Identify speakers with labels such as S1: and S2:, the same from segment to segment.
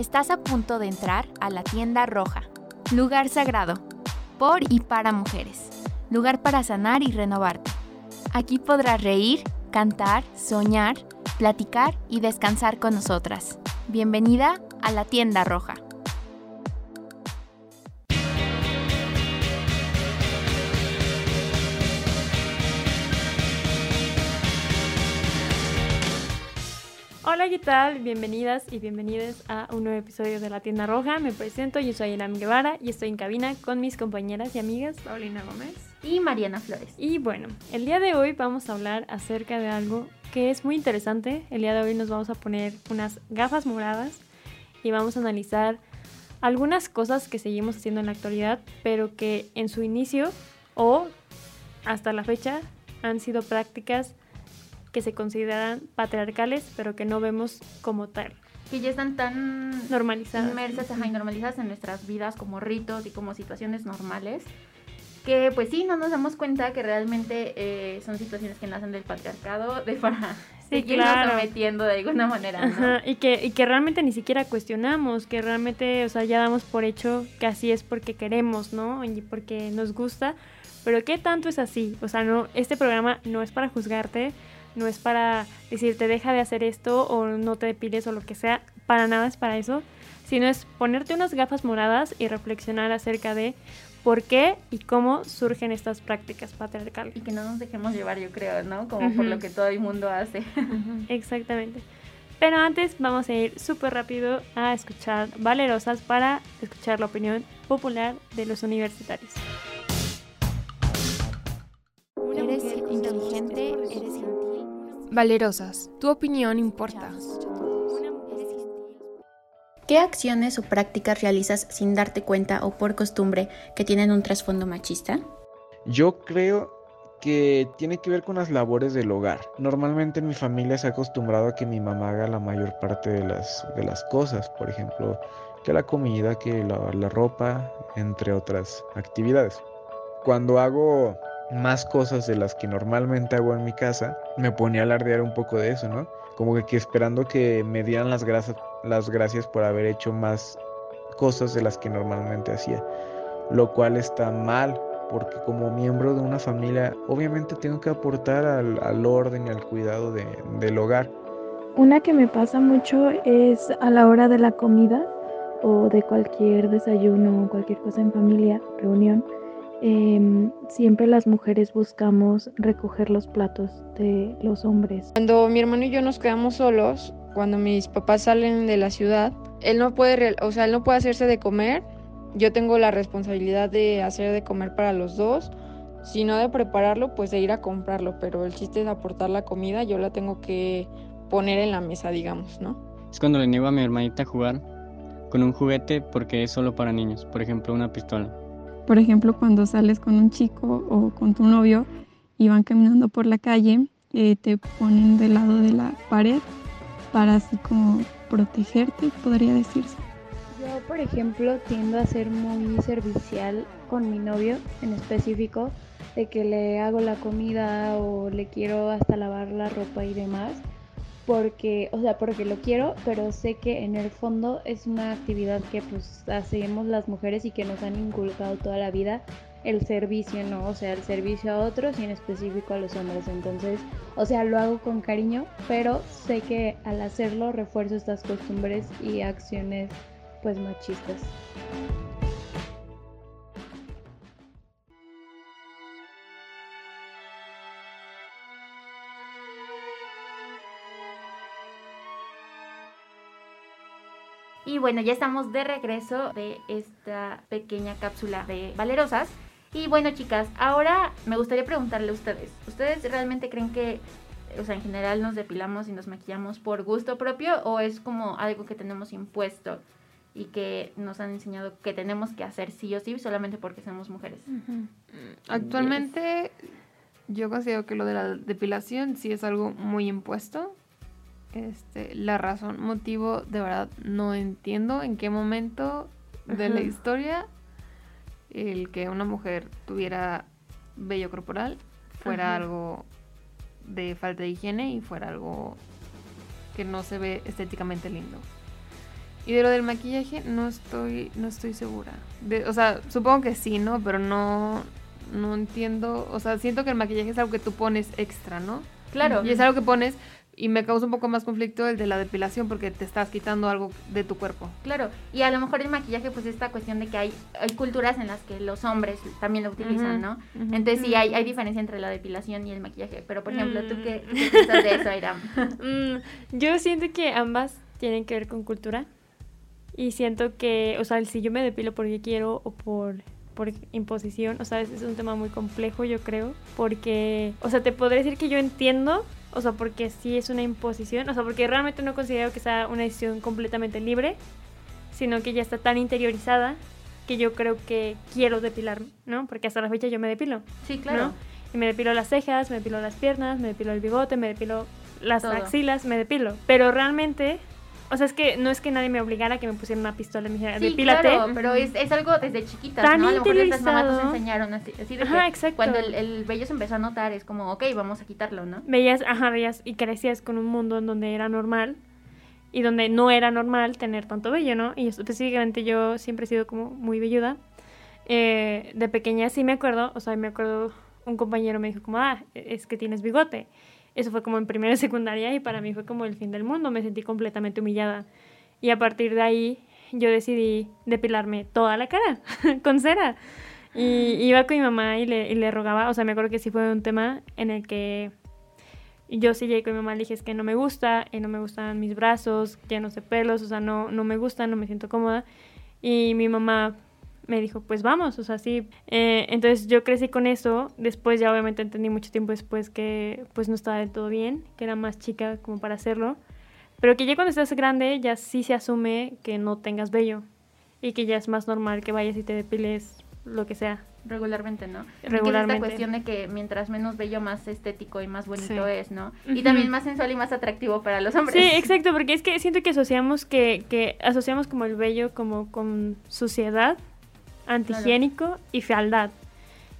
S1: Estás a punto de entrar a la tienda roja, lugar sagrado, por y para mujeres, lugar para sanar y renovarte. Aquí podrás reír, cantar, soñar, platicar y descansar con nosotras. Bienvenida a la tienda roja.
S2: Hola, ¿qué tal? Bienvenidas y bienvenidos a un nuevo episodio de La Tienda Roja. Me presento, yo soy Elam Guevara y estoy en cabina con mis compañeras y amigas
S3: Paulina Gómez
S1: y Mariana Flores.
S2: Y bueno, el día de hoy vamos a hablar acerca de algo que es muy interesante. El día de hoy nos vamos a poner unas gafas moradas y vamos a analizar algunas cosas que seguimos haciendo en la actualidad, pero que en su inicio o hasta la fecha han sido prácticas que se consideran patriarcales, pero que no vemos como tal.
S3: Que ya están tan
S2: normalizadas.
S3: Inmersas y normalizadas en nuestras vidas como ritos y como situaciones normales. Que pues sí, no nos damos cuenta que realmente eh, son situaciones que nacen del patriarcado, de para
S2: sí, claro.
S3: sometiendo de alguna manera. ¿no?
S2: Ajá, y, que, y que realmente ni siquiera cuestionamos, que realmente, o sea, ya damos por hecho que así es porque queremos, ¿no? Y porque nos gusta. Pero ¿qué tanto es así? O sea, no, este programa no es para juzgarte, no es para decirte deja de hacer esto o no te depiles o lo que sea, para nada es para eso, sino es ponerte unas gafas moradas y reflexionar acerca de por qué y cómo surgen estas prácticas patriarcales.
S3: Y que no nos dejemos llevar, yo creo, ¿no? Como por lo que todo el mundo hace.
S2: Exactamente. Pero antes vamos a ir súper rápido a escuchar Valerosas para escuchar la opinión popular de los universitarios.
S1: Eres inteligente.
S4: Valerosas, tu opinión importa.
S5: ¿Qué acciones o prácticas realizas sin darte cuenta o por costumbre que tienen un trasfondo machista?
S6: Yo creo que tiene que ver con las labores del hogar. Normalmente en mi familia se ha acostumbrado a que mi mamá haga la mayor parte de las, de las cosas, por ejemplo, que la comida, que lavar la ropa, entre otras actividades. Cuando hago más cosas de las que normalmente hago en mi casa, me ponía a alardear un poco de eso, ¿no? Como que, esperando que me dieran las, gracias por haber hecho más cosas de las que normalmente hacía, lo cual está mal porque como miembro de una familia obviamente tengo que aportar al, orden y al cuidado de- del hogar.
S7: Una que me pasa mucho es a la hora de la comida o de cualquier desayuno o cualquier cosa en familia, reunión. Em, siempre las mujeres buscamos recoger los platos de los hombres.
S4: Cuando mi hermano y yo nos quedamos solos, cuando mis papás salen de la ciudad, él no puede, real- o sea, él no puede hacerse de comer. Yo tengo la responsabilidad de hacer de comer para los dos. Si no de prepararlo, pues de ir a comprarlo. Pero el chiste es aportar la comida, yo la tengo que poner en la mesa, digamos, ¿no?
S8: Es cuando le niego a mi hermanita jugar con un juguete porque es solo para niños, por ejemplo una pistola.
S9: Por ejemplo, cuando sales con un chico o con tu novio y van caminando por la calle, eh, te ponen del lado de la pared para así como protegerte, podría decirse.
S7: Yo, por ejemplo, tiendo a ser muy servicial con mi novio en específico, de que le hago la comida o le quiero hasta lavar la ropa y demás, porque, o sea, porque lo quiero, pero sé que en el fondo es una actividad que pues hacemos las mujeres y que nos han inculcado toda la vida el servicio, ¿no? O sea, el servicio a otros y en específico a los hombres. Entonces, o sea, lo hago con cariño, pero sé que al hacerlo refuerzo estas costumbres y acciones pues machistas.
S3: Y bueno, ya estamos de regreso de esta pequeña cápsula de Valerosas. Y bueno, chicas, ahora me gustaría preguntarle a ustedes. ¿Ustedes realmente creen que, o sea, en general nos depilamos y nos maquillamos por gusto propio o es como algo que tenemos impuesto y que nos han enseñado que tenemos que hacer sí o sí solamente porque somos mujeres?
S10: Actualmente yo considero que lo de la depilación sí es algo muy impuesto. Este, la razón, motivo, de verdad no entiendo en qué momento de la historia el que una mujer tuviera vello corporal fuera
S3: Ajá.
S10: algo de falta de higiene y fuera algo que no se ve estéticamente lindo. Y de lo del maquillaje no estoy, no estoy segura. De, o sea, supongo que sí, ¿no? Pero no, no entiendo. O sea, siento que el maquillaje es algo que tú pones extra, ¿no?
S3: Claro.
S10: Y es algo que pones y me causa un poco más conflicto el de la depilación porque te estás quitando algo de tu cuerpo.
S3: Claro, y a lo mejor el maquillaje, pues esta cuestión de que hay, hay culturas en las que los hombres también lo utilizan, ¿no? Entonces sí, hay, hay diferencia entre la depilación y el maquillaje. Pero, por ejemplo, ¿tú qué, qué piensas de eso, Airam?
S2: Mm, yo siento que ambas tienen que ver con cultura. Y siento que, o sea, si yo me depilo porque quiero o por, por imposición, o sea, es, es un tema muy complejo, yo creo. Porque, o sea, te podré decir que yo entiendo, o sea, porque sí es una imposición, o sea, porque realmente no considero que sea una decisión completamente libre, sino que ya está tan interiorizada que yo creo que quiero depilarme, ¿no? Porque hasta la fecha yo me depilo.
S3: Sí, claro.
S2: ¿no? Y me depilo las cejas, me depilo las piernas, me depilo el bigote, me depilo las
S3: Todo.
S2: axilas, me depilo. Pero realmente, o sea, es que no es que nadie me obligara a que me pusiera una pistola y me dijera,
S3: Sí,
S2: depílate.
S3: claro, pero es, es algo desde chiquitas,
S2: Tan
S3: ¿no? A lo mejor nuestras mamás nos enseñaron así, así de
S2: Ajá,
S3: que
S2: exacto.
S3: cuando el, el vello se empezó a notar es como, ok, vamos a quitarlo, ¿no?
S2: Veías, ajá, veías y crecías con un mundo en donde era normal y donde no era normal tener tanto vello, ¿no? Y específicamente yo siempre he sido como muy velluda. Eh, de pequeña sí me acuerdo, o sea, me acuerdo, un compañero me dijo como, ah, es que tienes bigote. Eso fue como en primera y secundaria y para mí fue como el fin del mundo, me sentí completamente humillada. Y a partir de ahí yo decidí depilarme toda la cara con cera. Y iba con mi mamá y le, y le rogaba, o sea, me acuerdo que sí fue un tema en el que yo sí llegué con mi mamá, le dije, es que no me gusta, y no me gustan mis brazos, llenos de pelos, o sea, no, no me gustan, no me siento cómoda. Y mi mamá me dijo, pues vamos, o sea, sí. Eh, entonces yo crecí con eso, después ya obviamente entendí mucho tiempo después que pues no estaba del todo bien, que era más chica como para hacerlo, pero que ya cuando estás grande ya sí se asume que no tengas vello y que ya es más normal que vayas y te depiles lo que sea.
S3: Regularmente, ¿no? Y que es
S2: Regularmente.
S3: esta cuestión de que mientras menos bello, más estético y más bonito
S10: Sí.
S3: es, ¿no? Y
S2: Ujú.
S3: también más sensual y más atractivo para los hombres.
S2: Sí, exacto, porque es que siento que asociamos que, que asociamos como el vello como con suciedad, antihigiénico y fealdad.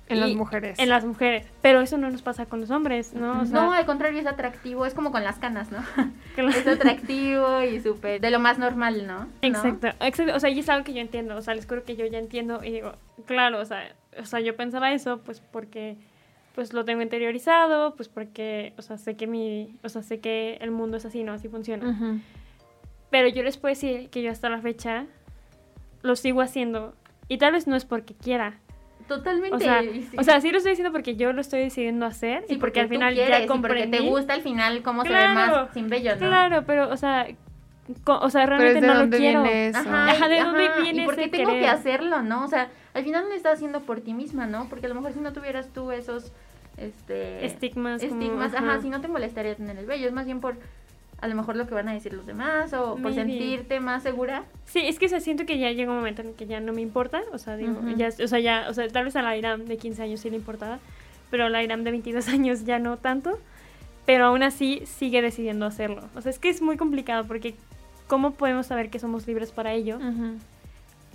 S10: En las mujeres.
S2: En las mujeres. Pero eso no nos pasa con los hombres, ¿no? O sea,
S3: no, al contrario, es atractivo, es como con las canas, ¿no? es atractivo y súper, de lo más normal, ¿no? ¿No?
S2: Exacto, exacto, o sea, y es algo que yo entiendo, o sea, les juro que yo ya entiendo y digo, claro, o sea, o sea, yo pensaba eso, pues porque pues lo tengo interiorizado, pues porque, o sea, sé que mi, o sea, sé que el mundo es así, ¿no? Así funciona. Pero yo les puedo decir que yo hasta la fecha lo sigo haciendo y tal vez no es porque quiera.
S3: Totalmente.
S2: O sea,
S3: sí.
S2: o sea, sí lo estoy diciendo porque yo lo estoy decidiendo hacer
S3: Sí,
S2: y porque, al
S3: tú
S2: final
S3: quieres
S2: ya
S3: y porque
S2: comprendí.
S3: te gusta al final cómo se ve
S2: Claro,
S3: más sin vello, ¿no?
S2: Claro, pero, o sea, co- o sea,
S10: Pero es
S2: realmente no lo quiero.
S10: viene eso.
S3: Ajá,
S2: Ajá, ¿de dónde
S3: ajá,
S2: viene
S3: ¿Y por qué
S2: ese
S3: tengo que hacerlo, no? O sea, al final no lo estás haciendo por ti misma, ¿no? Porque a lo mejor si no tuvieras tú esos este
S2: Estigmas, como,
S3: estigmas, ajá,
S2: ajá.
S3: si no te molestaría tener el vello, es más bien por a lo mejor lo que van a decir los demás o por sentirte más segura.
S2: Sí, es que o sea, siento que ya llega un momento en el que ya no me importa, o sea, digo, ya, o sea, ya, o sea, tal vez a la Iram de 15 años sí le importaba, pero a la Iram de 22 años ya no tanto, pero aún así sigue decidiendo hacerlo. O sea, es que es muy complicado porque ¿cómo podemos saber que somos libres para ello
S10: Ujú.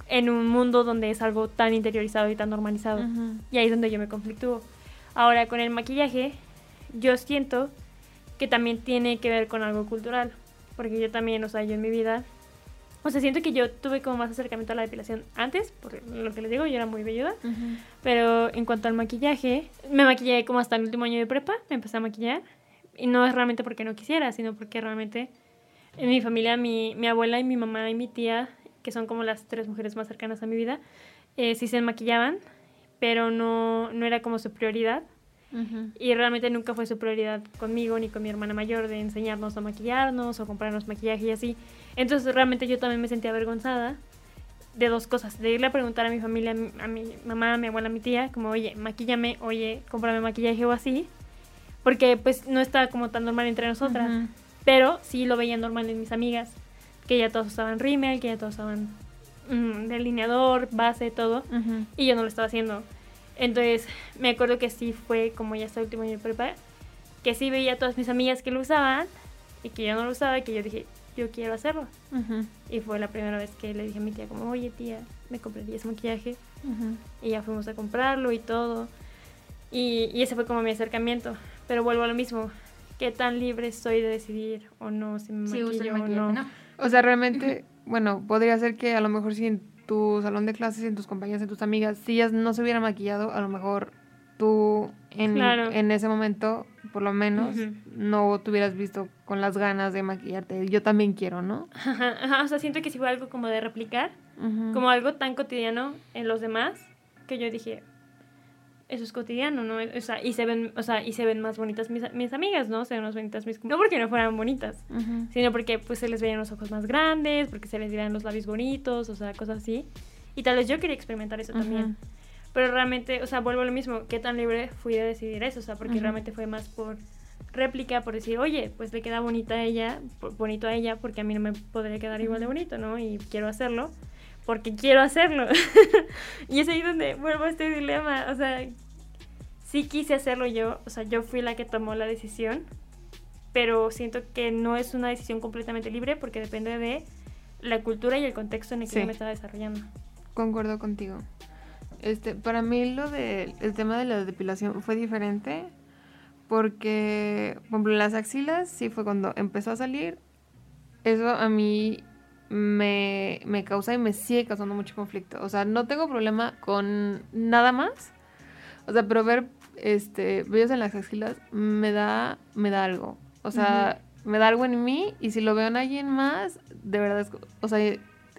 S2: en un mundo donde es algo tan interiorizado y tan normalizado? Y ahí es donde yo me conflictúo. Ahora, con el maquillaje, yo siento que también tiene que ver con algo cultural. Porque yo también, o sea, yo en mi vida. O sea, siento que yo tuve como más acercamiento a la depilación antes, por lo que les digo, yo era muy velluda.
S10: Ujú.
S2: Pero en cuanto al maquillaje, me maquillé como hasta el último año de prepa, me empecé a maquillar. Y no es realmente porque no quisiera, sino porque realmente en mi familia, mi, mi abuela y mi mamá y mi tía, que son como las tres mujeres más cercanas a mi vida, eh, sí se maquillaban, pero no, no era como su prioridad.
S10: Ujú.
S2: Y realmente nunca fue su prioridad conmigo ni con mi hermana mayor de enseñarnos a maquillarnos o comprarnos maquillaje y así. Entonces realmente yo también me sentía avergonzada de dos cosas. De irle a preguntar a mi familia, a mi, mamá, a mi abuela, a mi tía, como, oye, maquíllame, oye, cómprame maquillaje o así. Porque pues no estaba como tan normal entre nosotras.
S10: Ujú.
S2: Pero sí lo veía normal en mis amigas. Que ya todos usaban rímel, que ya todos usaban mm, delineador, base, todo y yo no lo estaba haciendo. Entonces, me acuerdo que sí fue como ya hasta el último año de prepa, que sí veía a todas mis amigas que lo usaban y que yo no lo usaba y que yo dije, yo quiero hacerlo.
S10: Ujú.
S2: Y fue la primera vez que le dije a mi tía como, oye tía, ¿me comprarías maquillaje?
S10: Ujú.
S2: Y ya fuimos a comprarlo y todo. Y, y ese fue como mi acercamiento. Pero vuelvo a lo mismo, ¿qué tan libre soy de decidir o no si me maquillo
S3: el
S2: o no?
S3: ¿no?
S10: O sea, realmente bueno, podría ser que a lo mejor si en tu salón de clases, en tus compañeras, en tus amigas, si ellas no se hubieran maquillado, a lo mejor tú en,
S2: Claro.
S10: en ese momento, por lo menos, no te hubieras visto con las ganas de maquillarte. Yo también quiero, ¿no?
S2: Ajá, ajá, o sea, siento que sí fue algo como de replicar, como algo tan cotidiano en los demás, que yo dije, eso es cotidiano, ¿no? O sea, y se ven, o sea, y se ven más bonitas mis, mis amigas, ¿no? Se ven más bonitas mis... No porque no fueran bonitas, sino porque pues se les veían los ojos más grandes, porque se les veían los labios bonitos, o sea, cosas así. Y tal vez yo quería experimentar eso también. Pero realmente, o sea, vuelvo a lo mismo, qué tan libre fui de decidir eso, o sea, porque realmente fue más por réplica, por decir, oye, pues le queda bonita a ella, bonito a ella, porque a mí no me podría quedar igual de bonito, ¿no? Y quiero hacerlo, porque quiero hacerlo. y es ahí donde vuelvo a este dilema, o sea, sí quise hacerlo yo, o sea, yo fui la que tomó la decisión, pero siento que no es una decisión completamente libre porque depende de la cultura y el contexto en el que
S10: Sí.
S2: yo me estaba desarrollando.
S10: Concuerdo contigo. Este, para mí lo de el tema de la depilación fue diferente porque, por ejemplo, las axilas sí fue cuando empezó a salir. Eso a mí me, me causa y me sigue causando mucho conflicto. O sea, no tengo problema con nada más. O sea, pero ver este vellos en las axilas me da me da algo. O sea, me da algo en mí y si lo veo en alguien más, de verdad es, o sea,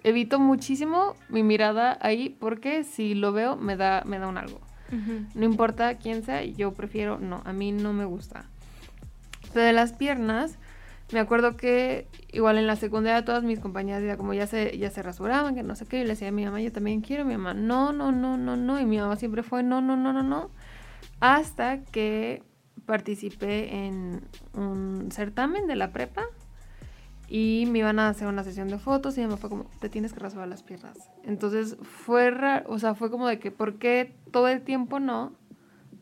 S10: evito muchísimo mi mirada ahí porque si lo veo me da me da un algo. No importa quién sea, yo prefiero no, a mí no me gusta. Pero de las piernas, me acuerdo que igual en la secundaria todas mis compañeras ya como ya se ya se rasuraban, que no sé qué, y le decía a mi mamá, yo también quiero, mi mamá, no, no, no, no, no, y mi mamá siempre fue no, no, no, no, no, hasta que participé en un certamen de la prepa y me iban a hacer una sesión de fotos y mi mamá fue como, te tienes que rasurar las piernas. Entonces fue raro, o sea, fue como de que, ¿por qué todo el tiempo no?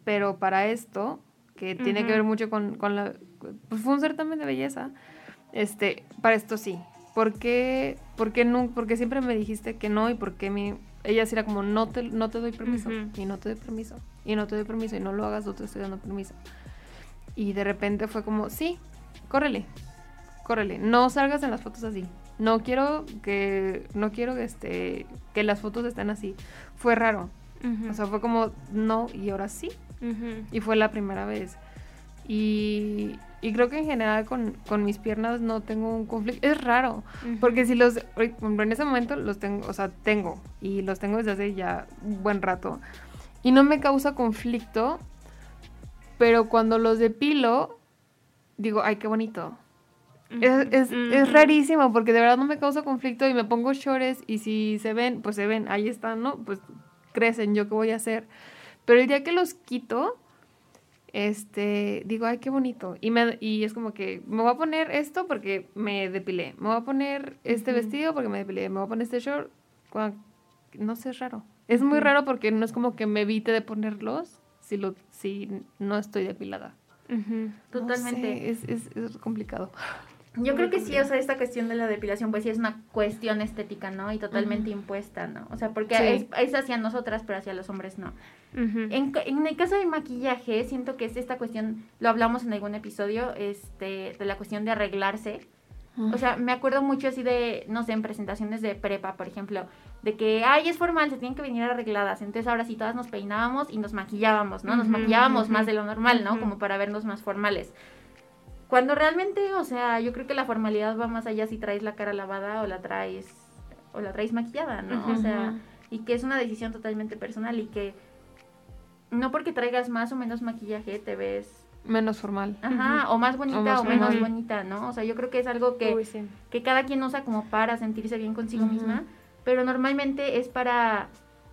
S10: Pero para esto, que tiene que ver mucho con, con la... Pues fue un certamen de belleza, este, para esto sí. ¿Por qué, por qué no? Porque siempre me dijiste que no y porque mi... Ella sí era como, no te, no te doy permiso, y no te doy permiso, y no te doy permiso, y no lo hagas, no te estoy dando permiso. Y de repente fue como, sí, córrele, córrele, no salgas en las fotos así. No quiero que, no quiero este, que las fotos estén así. Fue raro. O sea, fue como, no, y ahora sí.
S2: Ujú.
S10: Y fue la primera vez. Y, y creo que en general con, con mis piernas no tengo un conflicto. Es raro.
S2: Ujú.
S10: Porque si los, en ese momento los tengo, o sea, tengo. Y los tengo desde hace ya un buen rato. Y no me causa conflicto. Pero cuando los depilo, digo, ay, qué bonito. Es, es, es rarísimo porque de verdad no me causa conflicto y me pongo shorts y si se ven, pues se ven, ahí están, ¿no? Pues crecen, yo qué voy a hacer. Pero el día que los quito, este, digo, ay, qué bonito. Y, me, y es como que me voy a poner esto porque me depilé. Me voy a poner este vestido porque me depilé. Me voy a poner este short. No sé, es raro. Es muy raro porque no es como que me evite de ponerlos si, lo, si no estoy depilada. No
S3: Totalmente.
S10: sé, es, es, es complicado.
S3: Yo creo que sí, o sea, esta cuestión de la depilación, pues sí es una cuestión estética, ¿no? Y totalmente impuesta, ¿no? O sea, porque
S10: Sí.
S3: es, es hacia nosotras, pero hacia los hombres no.
S2: Ujú.
S3: En, ca- en el caso del maquillaje, siento que es esta cuestión, lo hablamos en algún episodio, este, de la cuestión de arreglarse. O sea, me acuerdo mucho así de, no sé, en presentaciones de prepa, por ejemplo, de que, ay, es formal, se tienen que venir arregladas. Entonces ahora sí todas nos peinábamos y nos maquillábamos, ¿no? Nos maquillábamos más de lo normal, ¿no? Como para vernos más formales. Cuando realmente, o sea, yo creo que la formalidad va más allá si traes la cara lavada o la traes, o la traes maquillada, ¿no? O sea, y que es una decisión totalmente personal y que no porque traigas más o menos maquillaje te ves
S10: Menos formal.
S3: Ajá, o más bonita o,
S10: más
S3: menos
S10: formal.
S3: bonita, ¿no? O sea, yo creo que es algo que,
S2: Uy, sí.
S3: que cada quien usa como para sentirse bien consigo
S10: Ujú.
S3: misma, pero normalmente es para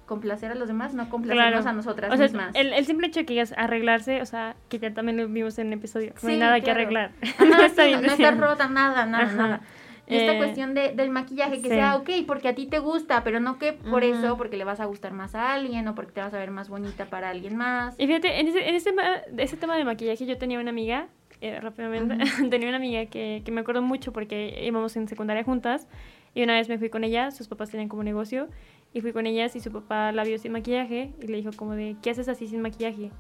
S3: complacer a los demás, no complacernos
S2: Claro.
S3: a nosotras
S2: O sea,
S3: mismas.
S2: el, el simple hecho de que digas arreglarse, o sea, que ya también lo vimos en el episodio, no hay nada que arreglar.
S3: Ajá,
S2: no
S3: sí,
S2: está bien
S3: no, no está
S2: decirlo.
S3: rota, nada, nada,
S2: Ajá.
S3: nada. Y esta
S2: Eh,
S3: cuestión de, del maquillaje, que
S2: sí.
S3: sea ok, porque a ti te gusta, pero no que por
S10: Ujú.
S3: eso, porque le vas a gustar más a alguien o porque te vas a ver más bonita para alguien más.
S2: Y fíjate, en ese, en ese, tema- ese tema de maquillaje yo tenía una amiga, eh, rápidamente, tenía una amiga que, que me acuerdo mucho porque íbamos en secundaria juntas y una vez me fui con ella, sus papás tenían como negocio y fui con ellas y su papá la vio sin maquillaje y le dijo como de, ¿qué haces así sin maquillaje?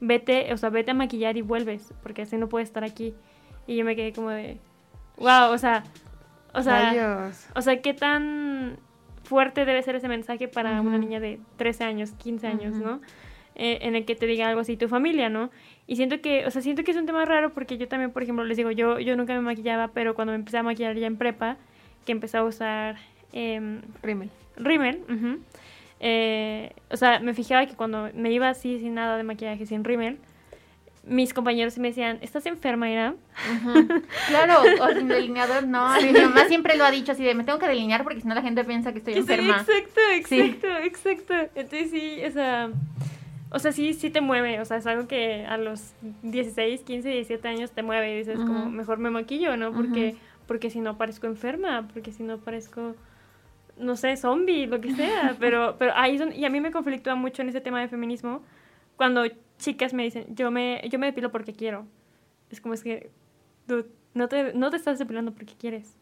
S2: Vete, o sea, vete a maquillar y vuelves porque así no puedes estar aquí. Y yo me quedé como de, wow, o sea, O sea,
S10: Rayos.
S2: o sea, qué tan fuerte debe ser ese mensaje para una niña de 13 años, 15 años. ¿no? Eh, en el que te diga algo así tu familia, ¿no? Y siento que, o sea, siento que es un tema raro porque yo también, por ejemplo, les digo, yo, yo nunca me maquillaba, pero cuando me empecé a maquillar ya en prepa, que empecé a usar em,
S10: Rímel.
S2: rímel, eh, o sea, me fijaba que cuando me iba así sin nada de maquillaje, sin rímel, mis compañeros me decían, ¿estás enferma, Ira?
S3: Claro, o sin delineador, no. Mi mamá siempre lo ha dicho así de, me tengo que delinear porque si no la gente piensa que estoy
S2: Que sí,
S3: enferma.
S2: exacto,
S3: Sí.
S2: exacto, exacto. Entonces sí, o sea, o sea, sí, sí te mueve, o sea, es algo que a los 16, 15, 17 años te mueve y dices como, mejor me maquillo, ¿no? Porque, porque si no parezco enferma, porque si no parezco, no sé, zombie, lo que sea, pero, pero ahí son, y a mí me conflictúa mucho en ese tema de feminismo cuando chicas me dicen, yo me, yo me depilo porque quiero. Es como es que, dude, no te, no te estás depilando porque quieres.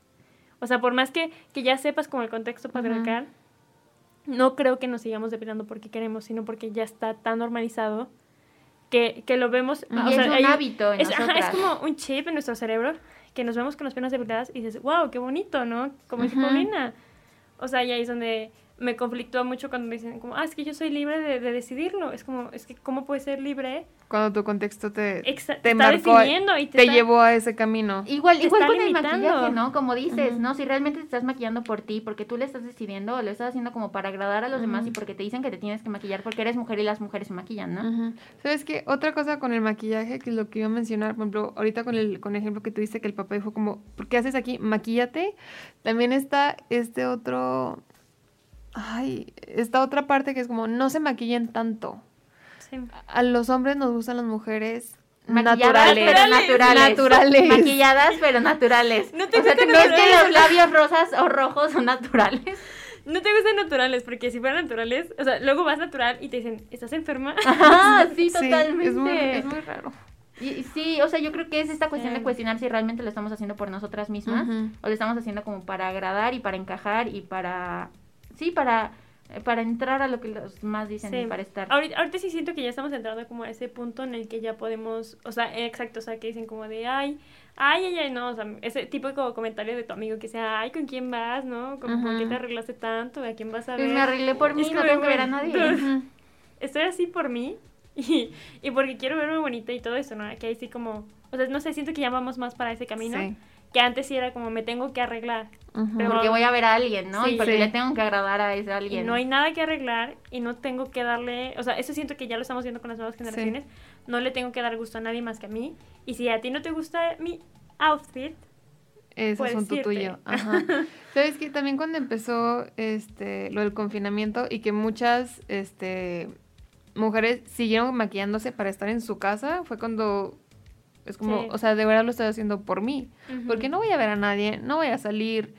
S2: O sea, por más que, que ya sepas como el contexto patriarcal, no creo que nos sigamos depilando porque queremos, sino porque ya está tan normalizado que, que lo vemos.
S3: Y
S2: o
S3: es
S2: sea,
S3: un
S2: hay-
S3: hábito en
S2: es, ajá, es como un chip en nuestro cerebro que nos vemos con las piernas depiladas y dices, wow, qué bonito, ¿no? Como dice
S10: Ujú.
S2: Paulina. O sea, y ahí es donde me conflictúa mucho cuando me dicen, como, ah, es que yo soy libre de, de decidirlo. Es como, es que, ¿cómo puedes ser libre?
S10: Cuando tu contexto te,
S2: Exa-
S10: te
S2: está
S10: marcó,
S2: definiendo y te
S10: te
S2: está-
S10: llevó a ese camino.
S3: Igual,
S2: Te
S3: igual con el maquillaje, ¿no? Como dices. ¿no? Si realmente te estás maquillando por ti, porque tú le estás decidiendo, o lo estás haciendo como para agradar a los demás y porque te dicen que te tienes que maquillar porque eres mujer y las mujeres se maquillan, ¿no?
S10: ¿Sabes qué? Otra cosa con el maquillaje, que es lo que iba a mencionar, por ejemplo, ahorita con el, con el ejemplo que tuviste que el papá dijo como, ¿por qué haces aquí? Maquíllate. También está este otro, ay, esta otra parte que es como, no se maquillen tanto.
S2: Sí.
S10: A los hombres nos gustan las mujeres
S3: Maquilladas,
S10: naturales.
S3: pero naturales.
S10: Naturales.
S3: Maquilladas, pero naturales.
S2: No te
S3: o sea, ¿tú
S2: gustan
S3: crees que los labios rosas o rojos son naturales?
S2: No te gustan naturales, porque si fueran naturales, o sea, luego vas natural y te dicen, ¿estás enferma?
S3: Ah, sí,
S10: Sí,
S3: totalmente.
S10: es muy, es muy raro.
S3: Y, sí, o sea, yo creo que es esta cuestión de cuestionar si realmente lo estamos haciendo por nosotras mismas o lo estamos haciendo como para agradar y para encajar y para sí, para eh, para entrar a lo que los más dicen
S2: Sí.
S3: y para estar.
S2: Ahorita, ahorita sí siento que ya estamos entrando como a ese punto en el que ya podemos, o sea, exacto, o sea, que dicen como de, ay, ay, ay, ay, no, o sea, ese tipo de como comentario de tu amigo que sea, ay, ¿con quién vas, no? Como, ¿por qué te arreglaste tanto? ¿A quién vas a ver?
S3: me arreglé por mí,
S2: Es
S3: no tengo que ver a nadie.
S2: Estoy así por mí y, y porque quiero verme bonita y todo eso, ¿no? Que ahí sí como, o sea, no sé, siento que ya vamos más para ese camino.
S10: Sí.
S2: Que antes sí era como, me tengo que arreglar. Pero-
S3: Porque voy a ver a alguien, ¿no?
S2: Sí.
S3: y porque
S10: Sí.
S3: le tengo que agradar a ese
S2: Y
S3: alguien.
S2: no hay nada que arreglar y no tengo que darle, o sea, eso siento que ya lo estamos viendo con las nuevas generaciones, no le tengo que dar gusto a nadie más que a mí. Y si a ti no te gusta mi outfit,
S10: Es asunto tuyo. Ajá. Sabes que también cuando empezó este lo del confinamiento y que muchas este mujeres siguieron maquillándose para estar en su casa, fue cuando es como,
S2: Sí.
S10: o sea, de verdad lo estoy haciendo por mí, porque no voy a ver a nadie, no voy a salir,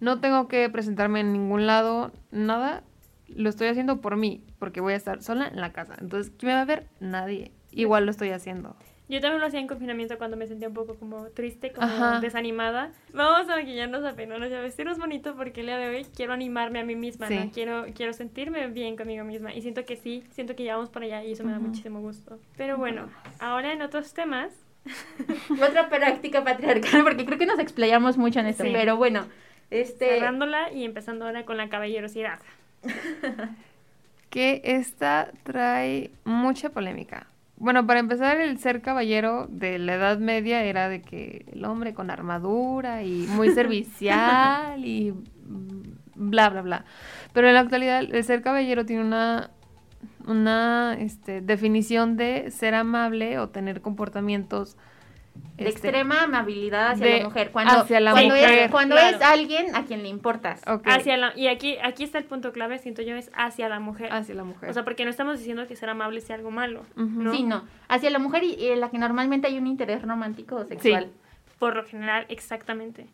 S10: no tengo que presentarme en ningún lado, nada, lo estoy haciendo por mí, porque voy a estar sola en la casa. Entonces, ¿quién me va a ver? Nadie. Igual lo estoy haciendo.
S2: Yo también lo hacía en confinamiento cuando me sentía un poco como triste, como
S10: Ajá.
S2: desanimada. Vamos a maquillarnos, a peinarnos y a vestirnos bonito porque el día de hoy quiero animarme a mí misma, ¿no? Quiero, quiero sentirme bien conmigo misma. Y siento que sí, siento que ya vamos para allá y eso me da muchísimo gusto. Pero bueno, ahora en otros temas,
S3: Otra práctica patriarcal, porque creo que nos explayamos mucho en esto.
S2: Sí.
S3: Pero bueno, este.
S2: cerrándola y empezando ahora con la caballerosidad.
S10: que esta trae mucha polémica. Bueno, para empezar, el ser caballero de la Edad Media era de que el hombre con armadura y muy servicial y bla, bla, bla. Pero en la actualidad, el ser caballero tiene una, una este, definición de ser amable o tener comportamientos
S3: de
S10: este,
S3: extrema amabilidad hacia
S10: de-
S3: la mujer. Cuando,
S10: hacia la
S3: cuando
S10: mujer.
S3: es, cuando
S2: Claro.
S3: es alguien a quien le importas.
S10: ok,
S2: Hacia la, y aquí, aquí está el punto clave, siento yo, es hacia la mujer.
S10: hacia la mujer.
S2: O sea, porque no estamos diciendo que ser amable sea algo malo. ¿no?
S3: Sí, no. Hacia la mujer y, y en la que normalmente hay un interés romántico o sexual.
S2: Por lo general, exactamente.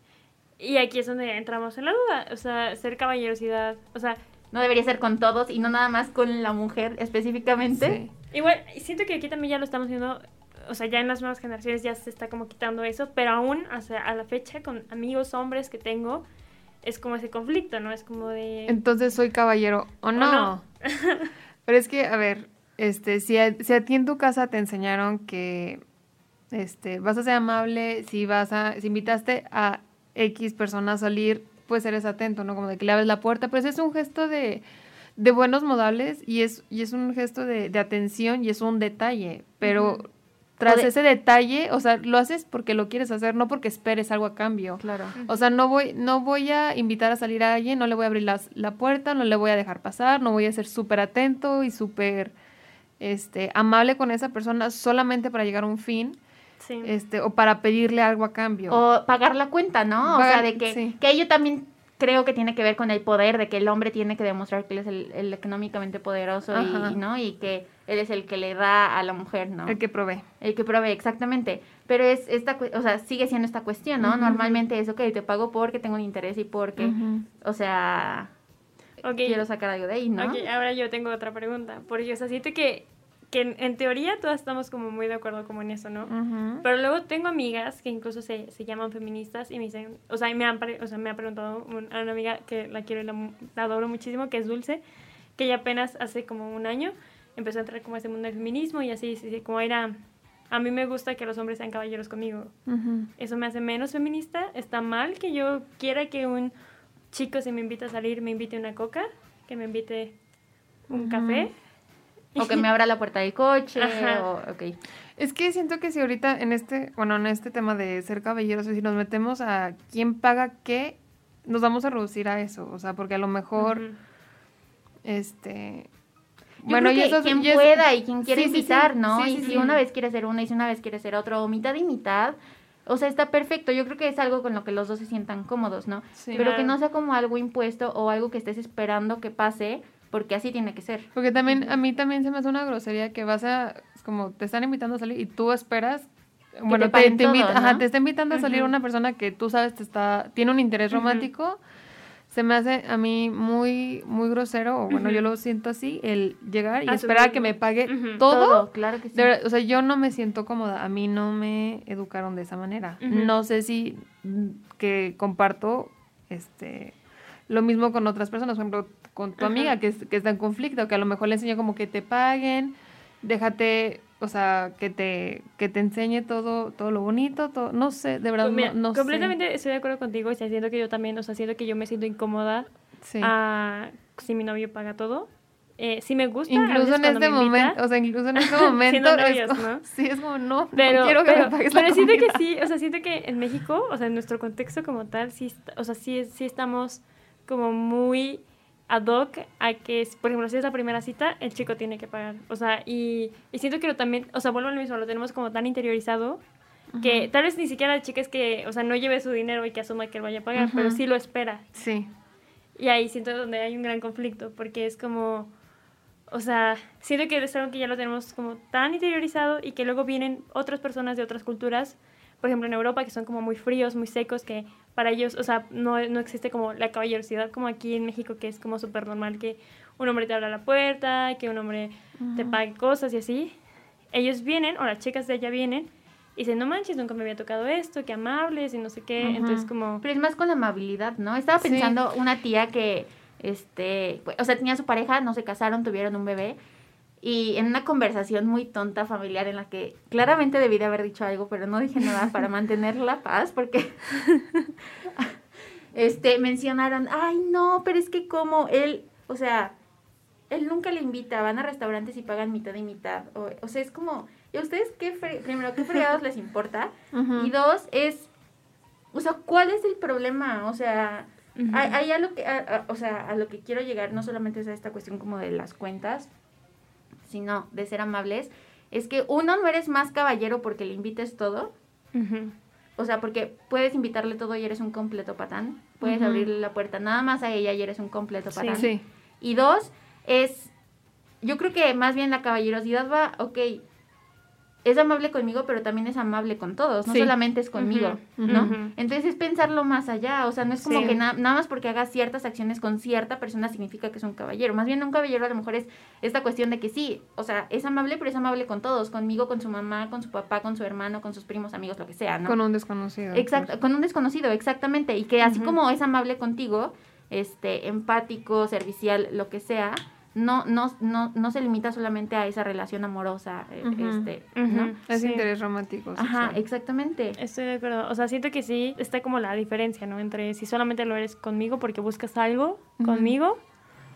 S2: Y aquí es donde entramos en la duda. O sea, ser caballerosidad. O sea,
S3: No debería ser con todos y no nada más con la mujer específicamente.
S10: Sí.
S2: igual, siento que aquí también ya lo estamos viendo. O sea, ya en las nuevas generaciones ya se está como quitando eso. Pero aún, o sea, a la fecha, con amigos hombres que tengo, es como ese conflicto, ¿no? Es como de.
S10: Entonces soy caballero o no.
S2: no.
S10: Pero es que, a ver, este, si a, si a ti en tu casa te enseñaron que este, vas a ser amable, si vas a, si invitaste a X persona a salir, pues eres atento, ¿no? Como de que le abres la puerta, pues es un gesto de, de buenos modales y es, y es un gesto de, de atención y es un detalle, pero tras
S3: de-
S10: ese detalle, o sea, lo haces porque lo quieres hacer, no porque esperes algo a cambio.
S3: Claro.
S10: O sea, no voy, no voy a invitar a salir a alguien, no le voy a abrir las- la puerta, no le voy a dejar pasar, no voy a ser súper atento y súper este, amable con esa persona solamente para llegar a un fin,
S2: Sí.
S10: este, o para pedirle algo a cambio.
S3: O pagar la cuenta, ¿no? o sea, de que,
S10: sí.
S3: que ello también creo que tiene que ver con el poder, de que el hombre tiene que demostrar que él es el, el económicamente poderoso y, ¿no? y que él es el que le da a la mujer, ¿no?
S10: El que provee.
S3: El que provee, exactamente. Pero es esta, cu- o sea, sigue siendo esta cuestión, ¿no? Normalmente es, ok, te pago porque tengo un interés y porque, o sea, quiero sacar algo de ahí, ¿no?
S2: Ok, ahora yo tengo otra pregunta. Porque, o sea, siento que, que en, en teoría todas estamos como muy de acuerdo como en eso, ¿no?
S10: Ujú.
S2: Pero luego tengo amigas que incluso se, se llaman feministas y me dicen, o sea, y me han, o sea, me ha preguntado un- a una amiga que la quiero y la, la adoro muchísimo, que es Dulce, que ella apenas hace como un año empezó a entrar como a ese mundo del feminismo y así, sí, sí, como era, a mí me gusta que los hombres sean caballeros conmigo.
S10: Ujú.
S2: Eso me hace menos feminista. Está mal que yo quiera que un chico si me invita a salir me invite una coca, que me invite un
S10: Ujú.
S2: café.
S3: O que me abra la puerta del coche,
S2: Ajá.
S3: o, ok.
S10: Es que siento que si ahorita en este, bueno, en este tema de ser caballeros, si nos metemos a quién paga qué, nos vamos a reducir a eso, o sea, porque a lo mejor, este,
S3: Yo
S10: bueno,
S3: creo
S10: y eso
S3: quien
S10: y es-
S3: pueda y quien quiere
S10: Sí, sí, sí.
S3: invitar, ¿no?
S10: Sí,
S3: y
S10: sí,
S3: si
S10: sí.
S3: una vez quiere ser uno y si una vez quiere ser otro, o mitad y mitad, o sea, está perfecto. Yo creo que es algo con lo que los dos se sientan cómodos, ¿no?
S10: Sí.
S3: Pero que no sea como algo impuesto o algo que estés esperando que pase, porque así tiene que ser.
S10: Porque también, a mí también se me hace una grosería que vas a, como te están invitando a salir y tú esperas, bueno, te,
S3: paguen
S10: te
S3: todo,
S10: invita- ajá, te está invitando a salir una persona que tú sabes te está, tiene un interés romántico, se me hace a mí muy, muy grosero, o bueno, yo lo siento así, el llegar y esperar a que me pague
S2: Ujú.
S10: todo.
S3: claro que sí.
S10: De verdad, o sea, yo no me siento cómoda, a mí no me educaron de esa manera. No sé si mm, que comparto este lo mismo con otras personas, por ejemplo, con tu
S2: Ajá.
S10: amiga que, es- que está en conflicto, que a lo mejor le enseño como que te paguen, déjate, o sea, que te que te enseñe todo todo lo bonito, todo, no sé, de verdad
S2: Pues mira,
S10: no, no sé.
S2: completamente estoy de acuerdo contigo y siento que yo también, o sea, siento que yo me siento incómoda
S10: Sí.
S2: a si mi novio paga todo. Eh, sí me gusta.
S10: Incluso en este momento, o sea, incluso en este momento es
S2: novios,
S10: como-
S2: ¿no?
S10: sí, es como no,
S2: pero,
S10: no quiero que
S2: pero,
S10: me pagues la
S2: pero siento que sí, o sea, siento que en México, o sea, en nuestro contexto como tal, sí, o sea, sí, es- sí estamos como muy ad hoc a que, por ejemplo, si es la primera cita, el chico tiene que pagar. O sea, y, y siento que lo también, o sea, vuelvo a lo mismo, lo tenemos como tan interiorizado que tal vez ni siquiera la chica es que, o sea, no lleve su dinero y que asuma que él vaya a pagar, pero sí lo espera.
S10: Sí.
S2: Y ahí siento donde hay un gran conflicto, porque es como, o sea, siento que es algo que ya lo tenemos como tan interiorizado y que luego vienen otras personas de otras culturas, por ejemplo en Europa, que son como muy fríos, muy secos, que para ellos, o sea, no, no existe como la caballerosidad como aquí en México, que es como súper normal que un hombre te abra la puerta, que un hombre te pague cosas y así. Ellos vienen, o las chicas de allá vienen, y dicen, no manches, nunca me había tocado esto, qué amables y no sé qué.
S10: Ujú.
S2: Entonces como...
S3: Pero es más con la amabilidad, ¿no? Estaba
S10: Sí.
S3: pensando una tía que, este, pues, o sea, tenía su pareja, no se casaron, tuvieron un bebé. Y en una conversación muy tonta familiar en la que claramente debí de haber dicho algo, pero no dije nada para mantener la paz, porque este, mencionaron, ay no, pero es que como él, o sea, él nunca le invita, van a restaurantes y pagan mitad y mitad. O, o sea, es como, ¿y a ustedes qué, primero, qué fregados les importa? Y dos, es, o sea, ¿cuál es el problema? O sea,
S2: Ujú.
S3: hay, hay a lo que, a- a- o sea, a lo que quiero llegar, no solamente es a esta cuestión como de las cuentas, sino de ser amables, es que uno no eres más caballero porque le invites todo, o sea, porque puedes invitarle todo y eres un completo patán, puedes abrirle la puerta nada más a ella y eres un completo
S2: Sí.
S3: patán.
S10: Sí.
S3: Y dos, es, yo creo que más bien la caballerosidad va, ok, es amable conmigo, pero también es amable con todos, no
S10: Sí.
S3: solamente es conmigo, ¿no? Entonces es pensarlo más allá, o sea, no es como
S2: Sí.
S3: que na- nada más porque haga ciertas acciones con cierta persona significa que es un caballero, más bien un caballero a lo mejor es esta cuestión de que sí, o sea, es amable, pero es amable con todos, conmigo, con su mamá, con su papá, con su hermano, con sus primos, amigos, lo que sea, ¿no?
S10: Con un desconocido.
S3: Exacto, con un desconocido, exactamente. Y que así como es amable contigo, este, empático, servicial, lo que sea, no, no, no, no se limita solamente a esa relación amorosa, eh,
S10: Ujú.
S3: este, ¿no?
S10: Es
S2: Sí.
S10: interés romántico.
S3: Ajá,
S10: sexual.
S3: exactamente.
S2: Estoy de acuerdo. O sea, siento que sí está como la diferencia, ¿no? Entre si solamente lo eres conmigo porque buscas algo
S10: Ujú.
S2: conmigo,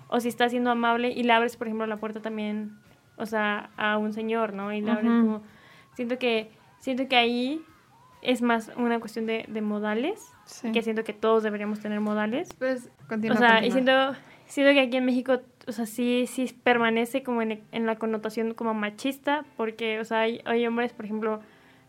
S2: o si estás siendo amable y le abres, por ejemplo, la puerta también, o sea, a un señor, ¿no? Y le abres
S10: Ujú.
S2: como. Siento que, siento que ahí es más una cuestión de, de modales,
S10: Sí.
S2: que siento que todos deberíamos tener modales.
S10: Pues, continúa,
S2: o sea, y
S10: continúa.
S2: siento, siento que aquí en México, o sea, sí, sí permanece como en, en la connotación como machista, porque, o sea, hay, hay hombres, por ejemplo,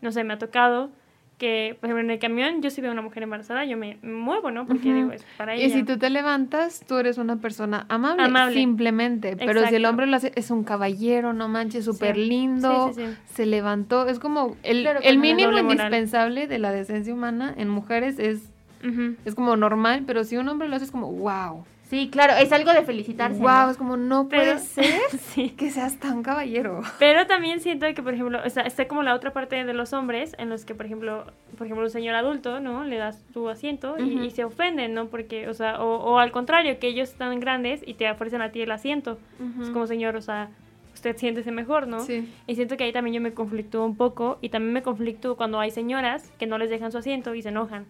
S2: no sé, me ha tocado que, por ejemplo, en el camión, yo si veo a una mujer embarazada, yo me muevo, ¿no? Porque
S10: Ujú.
S2: digo, es para ella.
S10: Y si tú te levantas, tú eres una persona amable,
S2: Amable.
S10: simplemente. Pero si el
S2: Exacto.
S10: hombre lo hace, es un caballero, no manches, súper
S2: Sí.
S10: lindo,
S2: Sí, sí, sí.
S10: se levantó. Es como el,
S3: Claro,
S10: el mínimo
S2: moral.
S10: indispensable de la decencia humana en mujeres es,
S2: Ujú.
S10: es como normal, pero si un hombre lo hace es como, wow.
S3: Sí, claro, es algo de felicitarse.
S10: Wow,
S3: ¿no?
S10: es como, no
S2: Pero-
S10: puede ser
S2: Sí.
S10: que seas tan caballero.
S2: Pero también siento que, por ejemplo, o sea, está como la otra parte de los hombres en los que, por ejemplo, por ejemplo, un señor adulto, ¿no? Le das tu asiento y, se ofenden, ¿no? Porque, o sea, o, o al contrario, que ellos están grandes y te ofrecen a ti el asiento. Es como, señor, o sea, usted siéntese mejor, ¿no?
S10: Sí.
S2: Y siento que ahí también yo me conflictúo un poco y también me conflictúo cuando hay señoras que no les dejan su asiento y se enojan.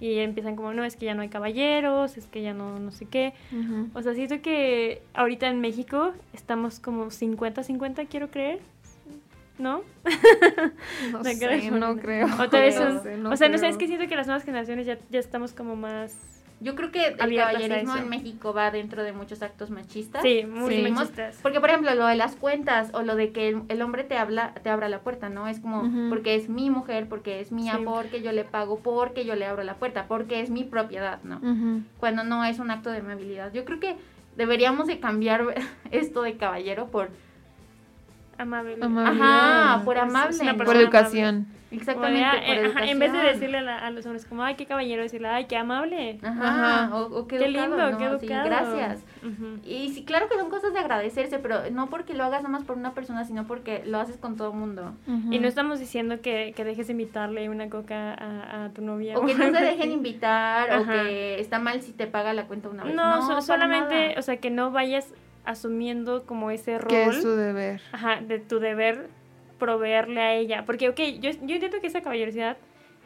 S2: Y empiezan como, no, es que ya no hay caballeros, es que ya no, no sé qué. O sea, siento que ahorita en México estamos como 50-50, quiero creer. ¿No?
S10: No,
S2: No
S10: sé,
S2: creo.
S10: no creo.
S2: Otra vez
S10: No
S2: son-
S10: sé, no
S2: o sea, no sé, es que siento que las nuevas generaciones ya, ya estamos como más...
S3: Yo creo que el caballerismo en México va dentro de muchos actos machistas.
S2: Sí, muy
S3: Sí.
S2: machistas.
S3: Porque, por ejemplo, lo de las cuentas o lo de que el, el hombre te habla, te abra la puerta, ¿no? Es como, porque es mi mujer, porque es mía,
S2: Sí.
S3: porque yo le pago, porque yo le abro la puerta, porque es mi propiedad, ¿no? Cuando no es un acto de amabilidad. Yo creo que deberíamos de cambiar esto de caballero por,
S2: Amable.
S10: Amabilidad.
S3: ajá, por amable.
S10: Por educación.
S3: Exactamente, por
S2: ah, eh, ajá, en vez de decirle a, la- a los hombres como, ay, qué caballero, decirle, ay, qué amable.
S3: Ajá,
S10: Ajá.
S3: O, o qué,
S2: Qué
S3: educado,
S2: lindo,
S3: ¿no?
S2: qué
S3: Sí,
S2: educado.
S3: gracias.
S2: Ujú.
S3: Y sí, claro que son cosas de agradecerse, pero no porque lo hagas nomás por una persona, sino porque lo haces con todo el mundo.
S2: Y no estamos diciendo que, que dejes de invitarle una coca a, a tu novia.
S3: O que no se dejen invitar, o que está mal si te paga la cuenta una vez.
S2: No, so- solamente,
S3: nada.
S2: o sea, que no vayas asumiendo como ese rol
S10: Que es su deber.
S2: ajá, de tu deber proveerle a ella. Porque, ok, yo, yo entiendo que esa caballerosidad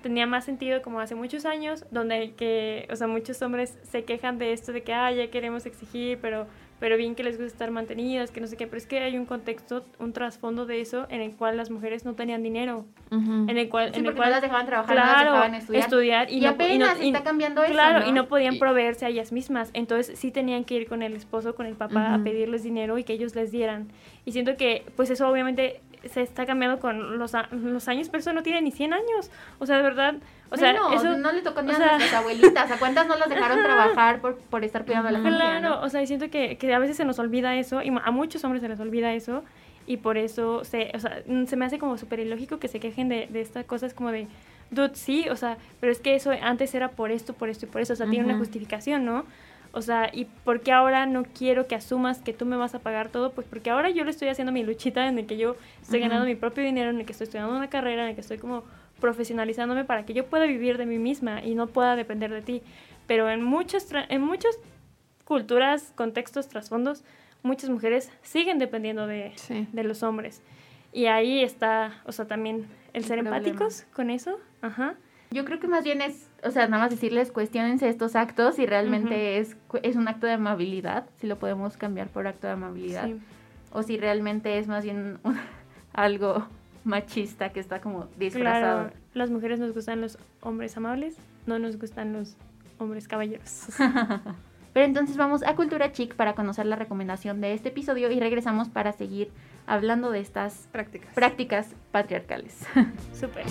S2: tenía más sentido como hace muchos años, donde que, o sea, muchos hombres se quejan de esto de que, ah, ya queremos exigir, pero, pero bien que les gusta estar mantenidas, que no sé qué, pero es que hay un contexto, un trasfondo de eso en el cual las mujeres no tenían dinero,
S10: Ujú.
S2: en el cual,
S3: Sí,
S2: en el cual
S3: no las dejaban trabajar, no las
S2: claro,
S3: dejaban estudiar.
S2: y,
S3: Y,
S2: no,
S3: apenas
S2: no- y-
S3: está cambiando eso,
S2: Claro,
S3: ¿no?
S2: y no podían
S10: Y-
S2: proveerse a ellas mismas. Entonces sí tenían que ir con el esposo, con el papá, a
S10: Ujú.
S2: pedirles dinero y que ellos les dieran. Y siento que, pues eso obviamente se está cambiando con los, los años, pero eso no tiene ni 100 años. O sea, de verdad, o sea,
S3: no,
S2: eso...
S3: no le tocó ni a
S2: sea-
S3: nuestras abuelitas. ¿A cuántas no las dejaron trabajar por, por estar cuidando a la familia?
S2: Claro,
S3: ¿no?
S2: o sea, siento que, que a veces se nos olvida eso, y a muchos hombres se les olvida eso, y por eso se, o sea, se me hace como súper ilógico que se quejen de, de estas cosas como de, dude, sí, o sea, pero es que eso antes era por esto, por esto y por eso, o sea, tiene una justificación, ¿no? O sea, ¿y por qué ahora no quiero que asumas que tú me vas a pagar todo? Pues porque ahora yo le estoy haciendo mi luchita en el que yo estoy ganando mi propio dinero, en el que estoy estudiando una carrera, en el que estoy como profesionalizándome para que yo pueda vivir de mí misma y no pueda depender de ti. Pero en muchos, tra- en muchas culturas, contextos, trasfondos, muchas mujeres siguen dependiendo de,
S10: Sí.
S2: de los hombres. Y ahí está, o sea, también el ser
S3: problema.
S2: empáticos con eso. Ajá.
S3: Yo creo que más bien es, o sea, nada más decirles, cuestionense estos actos si realmente es, es un acto de amabilidad, si lo podemos cambiar por acto de amabilidad,
S2: Sí.
S3: o si realmente es más bien un- algo machista que está como disfrazado.
S2: Claro, las mujeres nos gustan los hombres amables, no nos gustan los hombres caballeros.
S3: Pero entonces vamos a Cultura Chic para conocer la recomendación de este episodio y regresamos para seguir hablando de estas
S10: Prácticas.
S3: prácticas patriarcales.
S2: Súper.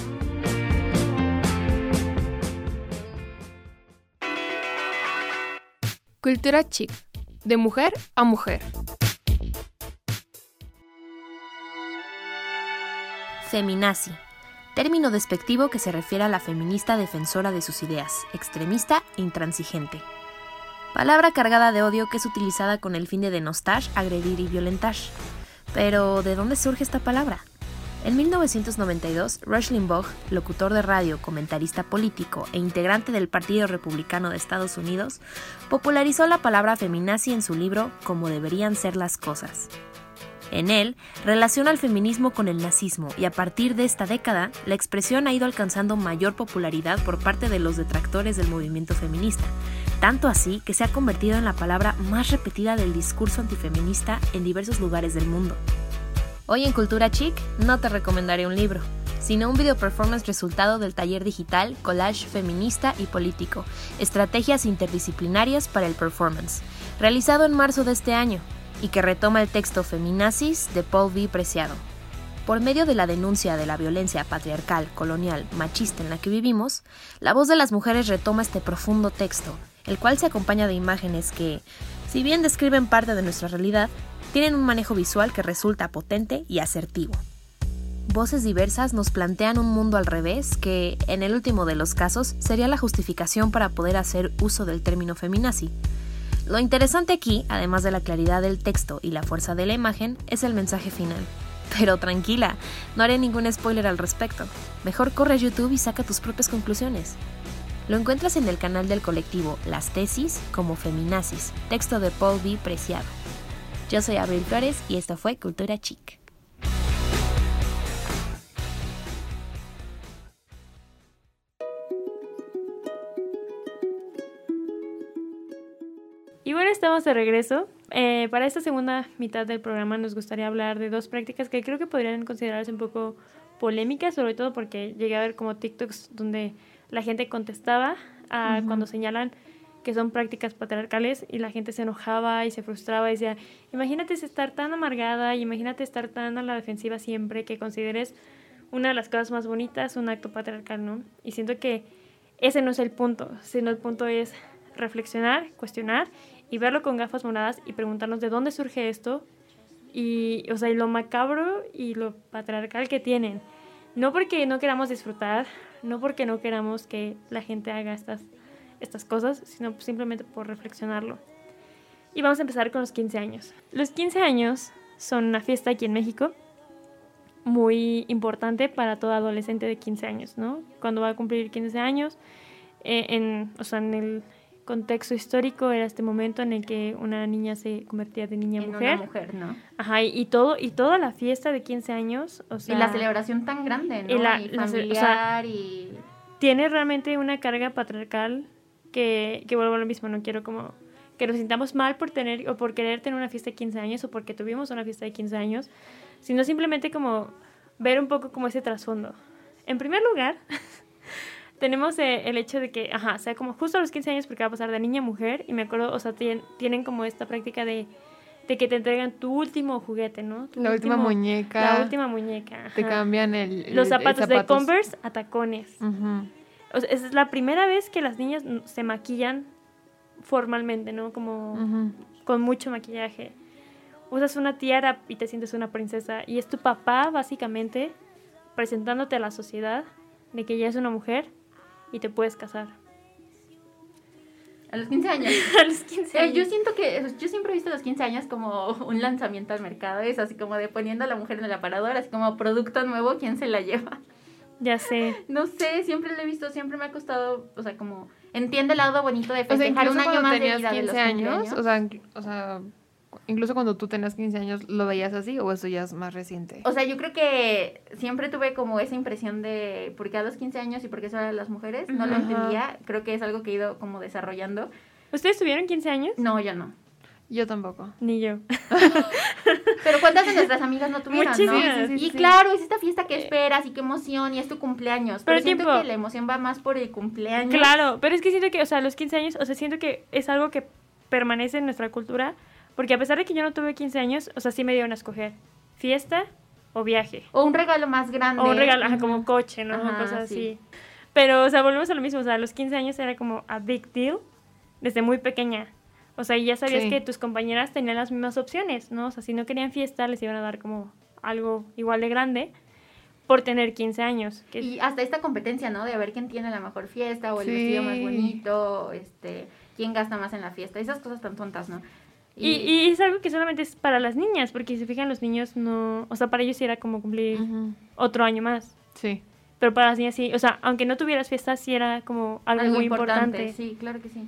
S10: Cultura chic. De mujer a mujer.
S11: Feminazi, término despectivo que se refiere a la feminista defensora de sus ideas, extremista e intransigente. Palabra cargada de odio que es utilizada con el fin de denostar, agredir y violentar. Pero, ¿de dónde surge esta palabra? En 1992, Rush Limbaugh, locutor de radio, comentarista político e integrante del Partido Republicano de Estados Unidos, popularizó la palabra feminazi en su libro Como deberían ser las cosas. En él, relaciona el feminismo con el nazismo y a partir de esta década, la expresión ha ido alcanzando mayor popularidad por parte de los detractores del movimiento feminista, tanto así que se ha convertido en la palabra más repetida del discurso antifeminista en diversos lugares del mundo. Hoy en Cultura Chic no te recomendaré un libro, sino un video performance resultado del taller digital Collage Feminista y Político, Estrategias Interdisciplinarias para el Performance, realizado en marzo de este año, y que retoma el texto Feminazis de Paul V. Preciado. Por medio de la denuncia de la violencia patriarcal, colonial, machista en la que vivimos, la voz de las mujeres retoma este profundo texto, el cual se acompaña de imágenes que, si bien describen parte de nuestra realidad, tienen un manejo visual que resulta potente y asertivo. Voces diversas nos plantean un mundo al revés que, en el último de los casos, sería la justificación para poder hacer uso del término feminazi. Lo interesante aquí, además de la claridad del texto y la fuerza de la imagen, es el mensaje final. Pero tranquila, no haré ningún spoiler al respecto. Mejor corre a YouTube y saca tus propias conclusiones. Lo encuentras en el canal del colectivo Las Tesis como Feminazis, texto de Paul V. Preciado. Yo soy Abril Flores y esto fue Cultura Chic.
S2: Y bueno, estamos de regreso. Eh, para esta segunda mitad del programa nos gustaría hablar de dos prácticas que creo que podrían considerarse un poco polémicas, sobre todo porque llegué a ver como TikToks donde la gente contestaba a cuando señalan que son prácticas patriarcales y la gente se enojaba y se frustraba y decía, imagínate estar tan amargada y imagínate estar tan a la defensiva siempre que consideres una de las cosas más bonitas un acto patriarcal, ¿no? Y siento que ese no es el punto, sino el punto es reflexionar, cuestionar y verlo con gafas moradas y preguntarnos de dónde surge esto y, o sea, y lo macabro y lo patriarcal que tienen. No porque no queramos disfrutar, no porque no queramos que la gente haga estas estas cosas, sino simplemente por reflexionarlo. Y vamos a empezar con los 15 años. Los 15 años son una fiesta aquí en México muy importante para todo adolescente de 15 años, ¿no? Cuando va a cumplir 15 años, eh, en, o sea, en el contexto histórico era este momento en el que una niña se convertía de niña a mujer.
S3: Una mujer, ¿no?
S2: Ajá, y, todo y toda la fiesta de 15 años, o sea,
S3: y la celebración tan grande, ¿no?
S2: Y, la,
S3: familiar y
S2: tiene realmente una carga patriarcal que, que vuelvo a lo mismo, no quiero como que nos sintamos mal por tener o por querer tener una fiesta de 15 años o porque tuvimos una fiesta de 15 años, sino simplemente como ver un poco como ese trasfondo. En primer lugar, tenemos eh, el hecho de que, ajá, sea como justo a los 15 años porque va a pasar de niña a mujer y me acuerdo, o sea, tienen como esta práctica de, de que te entregan tu último juguete, ¿no?
S10: la última muñeca.
S2: La última muñeca.
S10: Te cambian el,
S2: los zapatos, de Converse a tacones. O sea, es la primera vez que las niñas se maquillan formalmente, ¿no? Como con mucho maquillaje. Usas una tiara y te sientes una princesa. Y es tu papá, básicamente, presentándote a la sociedad de que ya es una mujer y te puedes casar.
S3: A los 15 años.
S2: a los 15 años.
S3: yo siento que, yo siempre he visto los 15 años como un lanzamiento al mercado, es así como de poniendo a la mujer en el aparador, así como producto nuevo, ¿quién se la lleva?
S2: Ya sé.
S3: No sé, siempre lo he visto, siempre me ha costado, o sea, como entiende el lado bonito de festejar un año más de vida 15 de los años,
S10: O sea, o sea, incluso cuando tú tenías 15 años, ¿lo veías así o eso ya es más reciente?
S3: O sea, yo creo que siempre tuve como esa impresión de por qué a los 15 años y por qué solo a las mujeres, no lo entendía, creo que es algo que he ido como desarrollando.
S2: ¿Ustedes tuvieron 15 años?
S3: No, yo no.
S10: Yo tampoco.
S2: Ni yo.
S3: Pero ¿cuántas de nuestras amigas no tuvieron,
S2: Muchísimas.
S3: y claro, es esta fiesta que esperas y qué emoción y es tu cumpleaños. Pero, siento que la emoción va más por el cumpleaños.
S2: Claro, pero es que siento que, o sea, los 15 años, o sea, siento que es algo que permanece en nuestra cultura, porque a pesar de que yo no tuve 15 años, o sea, sí me dieron a escoger fiesta o viaje.
S3: O un regalo más grande.
S2: O un regalo, ajá, como coche, ¿no? Cosas así. Pero, o sea, volvemos a lo mismo, o sea, los 15 años era como a big deal desde muy pequeña. O sea, y ya sabías que tus compañeras tenían las mismas opciones, ¿no? O sea, si no querían fiesta, les iban a dar como algo igual de grande por tener 15 años.
S3: Y hasta esta competencia, ¿no? De a ver quién tiene la mejor fiesta o el vestido más bonito, este, quién gasta más en la fiesta, esas cosas tan tontas, ¿no?
S2: Y, y es algo que solamente es para las niñas, porque si se fijan los niños no, o sea, para ellos sí era como cumplir otro año más.
S10: Sí.
S2: Pero para las niñas sí, o sea, aunque no tuvieras fiestas, sí era como algo, muy importante.
S3: Sí, claro que sí.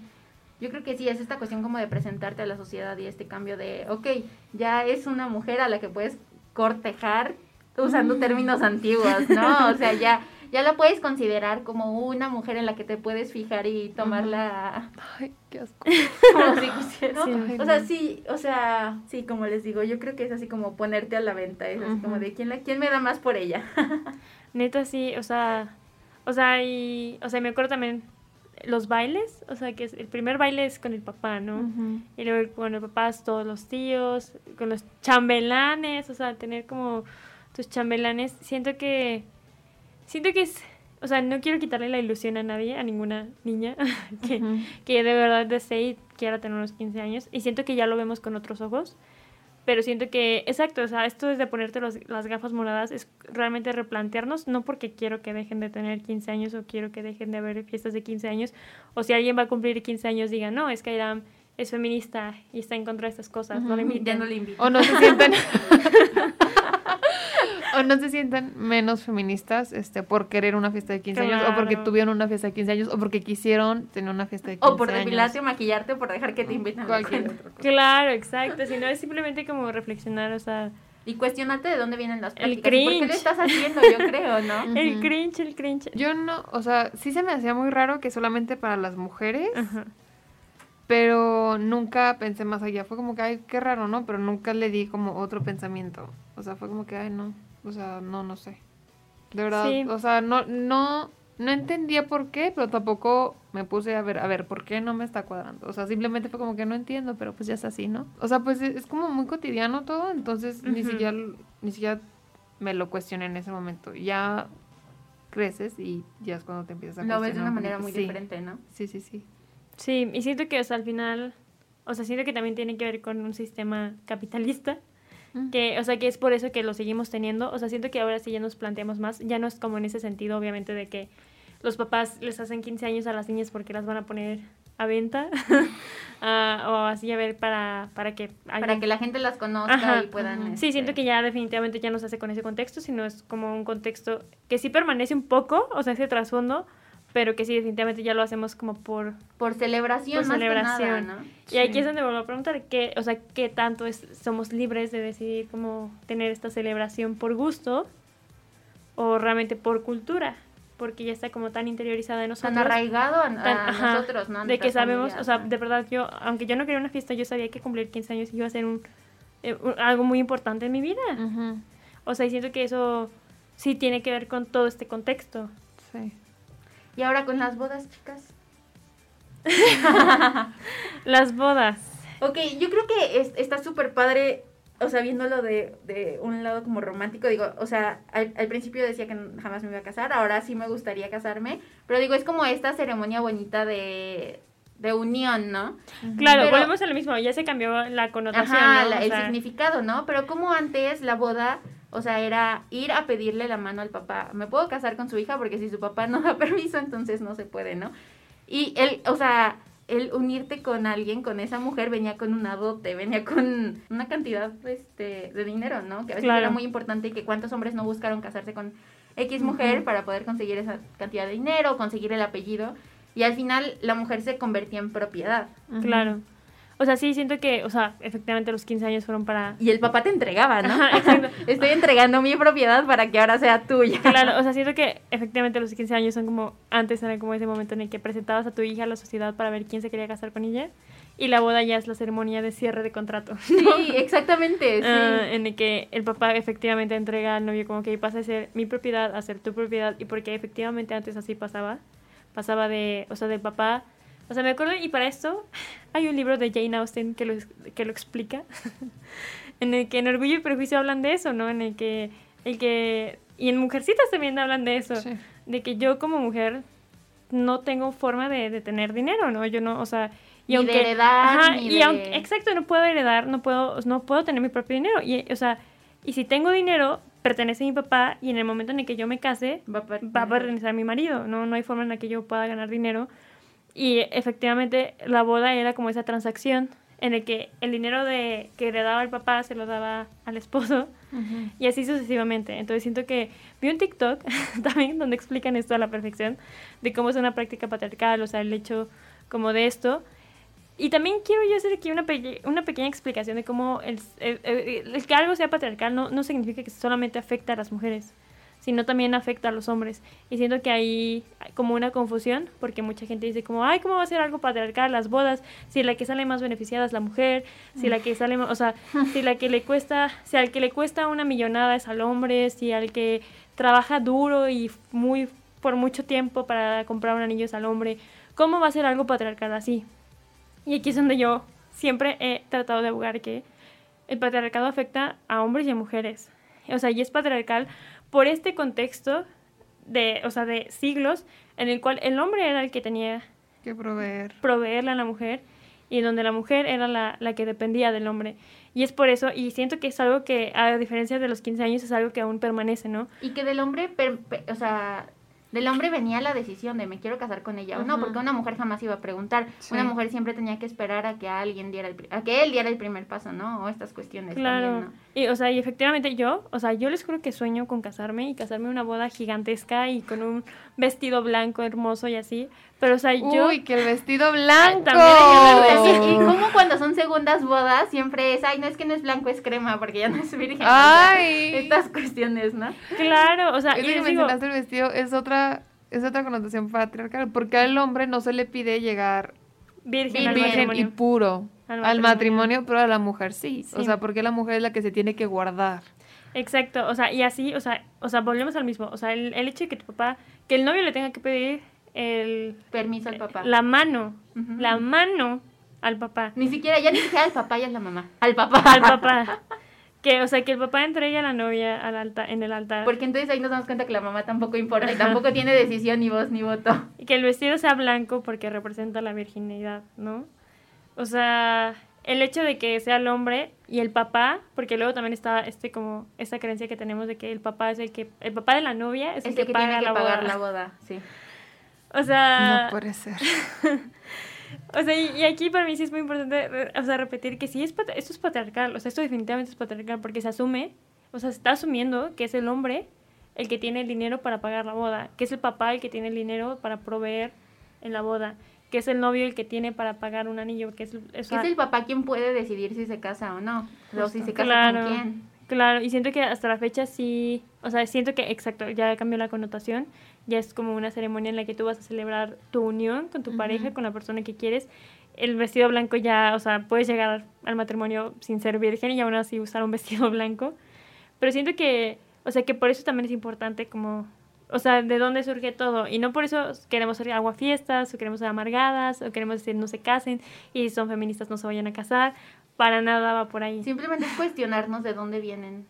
S3: Yo creo que sí, es esta cuestión como de presentarte a la sociedad y este cambio de, ok, ya es una mujer a la que puedes cortejar usando términos antiguos, ¿no? O sea, ya ya la puedes considerar como una mujer en la que te puedes fijar y tomarla
S10: Ay, qué asco.
S3: como si quisieras. o sea, sí, o sea, sí, como les digo, yo creo que es así como ponerte a la venta, es así como de quién la quién me da más por ella.
S2: Neta sí, o sea, o sea, y o sea, me acuerdo también los bailes, o sea, que es, el primer baile es con el papá, ¿no? Y luego con el papá todos los tíos, con los chambelanes, o sea, tener como tus chambelanes, siento que siento que es, o sea, no quiero quitarle la ilusión a nadie, a ninguna niña que, que de verdad desee y quiera tener unos 15 años. Y siento que ya lo vemos con otros ojos. Pero siento que, exacto, o sea, esto es de ponerte los, las gafas moradas, es realmente replantearnos, no porque quiero que dejen de tener 15 años o quiero que dejen de haber fiestas de 15 años, o si alguien va a cumplir 15 años, diga, no, es que Airam es feminista y está en contra de estas cosas, no le inviten.
S3: Ya no le inviten.
S10: O no se sientan o no se sientan menos feministas este por querer una fiesta de 15 años o porque tuvieron una fiesta de 15 años o porque quisieron tener una fiesta de 15
S3: O por
S10: años.
S3: depilarte o maquillarte o por dejar que te inviten a la
S10: Cualquier
S3: fiesta.
S10: otra cosa.
S2: Claro, exacto, si no es simplemente como reflexionar, o sea,
S3: Y cuestionarte de dónde vienen las
S2: El
S3: prácticas. y ¿Por qué
S2: cringe.
S3: lo estás haciendo? Yo creo, ¿no?
S2: el cringe, el cringe.
S10: Yo no, o sea, sí se me hacía muy raro que solamente para las mujeres,
S2: Ajá.
S10: pero nunca pensé más allá. Fue como que, ay, qué raro, ¿no? Pero nunca le di como otro pensamiento. O sea, fue como que, ay, no. O sea, no, no sé. De verdad,
S2: Sí.
S10: o sea, no, no, no entendía por qué, pero tampoco me puse a ver, a ver, ¿por qué no me está cuadrando? O sea, simplemente fue como que no entiendo, pero pues ya es así, ¿no? O sea, pues es, como muy cotidiano todo, entonces ni siquiera, ni siquiera me lo cuestioné en ese momento. Ya creces y ya es cuando te empiezas a
S3: Lo ves de una
S10: un
S3: manera muy
S10: Sí,
S3: diferente, ¿no?
S10: Sí, sí, sí.
S2: Sí, y siento que o sea, al final, o sea, siento que también tiene que ver con un sistema capitalista,
S10: Mm.
S2: que, o sea, que es por eso que lo seguimos teniendo, o sea, siento que ahora sí ya nos planteamos más, ya no es como en ese sentido, obviamente, de que los papás les hacen 15 años a las niñas porque las van a poner a venta, ah, o así a ver para, para que...
S3: Para que la gente las conozca
S2: Ajá.
S3: y puedan...
S2: Sí,
S3: este,
S2: siento que ya definitivamente ya no se hace con ese contexto, sino es como un contexto que sí permanece un poco, o sea, ese trasfondo, pero que sí definitivamente ya lo hacemos como por...
S3: Por celebración,
S2: Por
S3: más que
S2: celebración.
S3: nada, ¿no?
S2: Y aquí es donde vuelvo a preguntar, ¿qué, o sea, qué tanto es, somos libres de decidir cómo tener esta celebración por gusto o realmente por cultura? Porque ya está como tan interiorizada en nosotros.
S3: Tan arraigado a, a
S2: tan- ajá,
S3: nosotros, ¿no? A
S2: de que sabemos,
S3: familias,
S2: o sea,
S3: ¿no?
S2: de verdad yo, aunque yo no quería una fiesta, yo sabía que cumplir 15 años iba a ser un, eh, un- algo muy importante en mi vida.
S10: Ujú,
S2: O sea, y siento que eso sí tiene que ver con todo este contexto.
S10: Sí.
S3: Y ahora con las bodas, chicas.
S2: Las bodas.
S3: Ok, yo creo que es- está súper padre, o sea, viéndolo de, de un lado como romántico, digo, o sea, al, al principio decía que jamás me iba a casar, ahora sí me gustaría casarme, pero digo, es como esta ceremonia bonita de, de unión, ¿no?
S2: Claro,
S3: Pero-
S2: volvemos a lo mismo, ya se cambió la connotación.
S3: Ajá,
S2: ¿no?
S3: la-
S2: O
S3: el
S2: sea,
S3: significado, ¿no? Pero como antes la boda, o sea, era ir a pedirle la mano al papá. Me puedo casar con su hija porque si su papá no da permiso, entonces no se puede, ¿no? Y él, o sea, el unirte con alguien, con esa mujer, venía con una dote, venía con una cantidad este, de dinero, ¿no? Que a veces
S2: Claro.
S3: era muy importante y que cuántos hombres no buscaron casarse con X mujer para poder conseguir esa cantidad de dinero, conseguir el apellido. Y al final la mujer se convertía en propiedad.
S2: Claro. O sea, sí, siento que, o sea, efectivamente los 15 años fueron para...
S3: Y el papá te entregaba, ¿no?
S2: Ajá.
S3: Estoy entregando mi propiedad para que ahora sea tuya.
S2: Claro, o sea, siento que efectivamente los 15 años son como, antes era como ese momento en el que presentabas a tu hija a la sociedad para ver quién se quería casar con ella. Y la boda ya es la ceremonia de cierre de contrato.
S3: Sí, exactamente, sí.
S2: Ah, en el que el papá efectivamente entrega al novio como que pasa a ser mi propiedad a ser tu propiedad y porque efectivamente antes así pasaba pasaba de o sea del papá o sea me acuerdo y para esto hay un libro de Jane Austen que lo que lo explica en el que en Orgullo y Prejuicio hablan de eso no en el que el que y en Mujercitas también hablan de eso
S10: Sí.
S2: de que yo como mujer no tengo forma de, de tener dinero no yo no o sea y
S3: Ni de
S2: aunque
S3: heredar,
S2: ajá,
S3: ni
S2: y
S3: de-
S2: aunque exacto no puedo heredar no puedo no puedo tener mi propio dinero y o sea y si tengo dinero pertenece a mi papá y en el momento en el que yo me case
S3: Va a pertenecer.
S2: va a pertenecer a mi marido no no hay forma en la que yo pueda ganar dinero y efectivamente la boda era como esa transacción en el que el dinero de que heredaba el papá se lo daba al esposo y así sucesivamente. Entonces siento que vi un TikTok también donde explican esto a la perfección de cómo es una práctica patriarcal, o sea, el hecho como de esto. Y también quiero yo hacer aquí una, una pequeña explicación de cómo el, el, que algo sea patriarcal no, no significa que solamente afecta a las mujeres sino también afecta a los hombres. Y siento que hay como una confusión, porque mucha gente dice como, ay, ¿cómo va a ser algo patriarcal las bodas? Si la que sale más beneficiada es la mujer, si la que sale, o sea, si la que le cuesta, si al que le cuesta una millonada es al hombre, si al que trabaja duro y muy por mucho tiempo para comprar un anillo es al hombre, ¿cómo va a ser algo patriarcal así? Y aquí es donde yo siempre he tratado de abogar que el patriarcado afecta a hombres y a mujeres. O sea, y es patriarcal por este contexto de, o sea, de siglos en el cual el hombre era el que tenía
S10: que proveer.
S2: proveerle a la mujer y donde la mujer era la, la, que dependía del hombre. Y es por eso, y siento que es algo que, a diferencia de los 15 años, es algo que aún permanece, ¿no?
S3: Y que del hombre, o sea, del hombre venía la decisión de me quiero casar con ella o no, porque una mujer jamás iba a preguntar. Una mujer siempre tenía que esperar a que alguien diera el, a que él diera el primer paso, ¿no? O estas cuestiones claro. también, ¿no?
S2: Y o sea, y efectivamente yo, o sea, yo les juro que sueño con casarme y casarme en una boda gigantesca y con un vestido blanco hermoso y así, pero o sea, yo
S10: Uy, que el vestido blanco.
S3: También, y como cuando son segundas bodas siempre es, ay, no es que no es blanco, es crema porque ya no es virgen. Ay. estas cuestiones, ¿no?
S2: Claro, o sea,
S10: y que mencionaste el vestido es otra es otra connotación patriarcal, porque al hombre no se le pide llegar
S2: virgen, virgen
S10: y puro al matrimonio. pero a la mujer sí. O sea, porque la mujer es la que se tiene que guardar.
S2: Exacto, o sea, y así, o sea, o sea, volvemos al mismo, o sea, el, hecho de que tu papá, que el novio le tenga que pedir el
S3: permiso al papá.
S2: La mano, la mano al papá.
S3: Ni siquiera, ya ni siquiera al papá, ya es la mamá. Al papá.
S2: Al papá. Que, o sea, que el papá entregue a la novia al altar, en el altar.
S3: Porque entonces ahí nos damos cuenta que la mamá tampoco importa y tampoco tiene decisión, ni voz, ni voto.
S2: Y que el vestido sea blanco porque representa la virginidad, ¿no? O sea, el hecho de que sea el hombre y el papá, porque luego también está este como esta creencia que tenemos de que el papá es el que el papá de la novia es, el, que, paga tiene que la
S3: pagar
S2: boda.
S3: la boda, sí.
S2: O sea,
S10: no puede ser.
S2: o sea, y, aquí para mí sí es muy importante, o sea, repetir que sí es esto es patriarcal, o sea, esto definitivamente es patriarcal porque se asume, o sea, se está asumiendo que es el hombre el que tiene el dinero para pagar la boda, que es el papá el que tiene el dinero para proveer en la boda que es el novio el que tiene para pagar un anillo, que es,
S3: es, el papá quien puede decidir si se casa o no, o si se casa con quién.
S2: Claro, y siento que hasta la fecha sí, o sea, siento que, exacto, ya cambió la connotación, ya es como una ceremonia en la que tú vas a celebrar tu unión con tu pareja, con la persona que quieres. El vestido blanco ya, o sea, puedes llegar al matrimonio sin ser virgen y aún así usar un vestido blanco. Pero siento que, o sea, que por eso también es importante como o sea, de dónde surge todo. Y no por eso queremos ser aguafiestas, o queremos ser amargadas, o queremos decir no se casen, y son feministas no se vayan a casar. Para nada va por ahí.
S3: Simplemente es cuestionarnos de dónde vienen.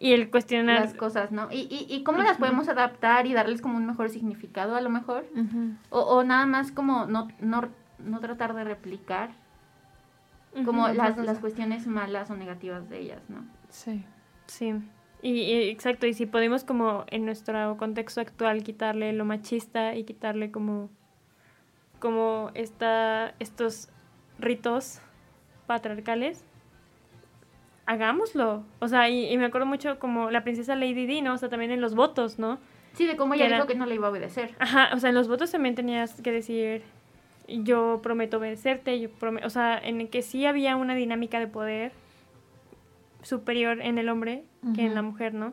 S2: Y el cuestionar...
S3: Las cosas, ¿no? Y, y, y cómo las podemos adaptar y darles como un mejor significado a lo mejor. o, o, nada más como no, no, no tratar de replicar como las, las cuestiones malas o negativas de ellas, ¿no?
S2: Sí. Sí. Y, exacto, y si podemos como en nuestro contexto actual quitarle lo machista y quitarle como, como esta, estos ritos patriarcales, hagámoslo. O sea, y, me acuerdo mucho como la princesa Lady Di, ¿no? O sea, también en los votos, ¿no?
S3: Sí, de cómo ella dijo que no le iba a obedecer.
S2: Ajá, o sea, en los votos también tenías que decir, yo prometo obedecerte, yo prometo, o sea, en el que sí había una dinámica de poder superior en el hombre que en la mujer, ¿no?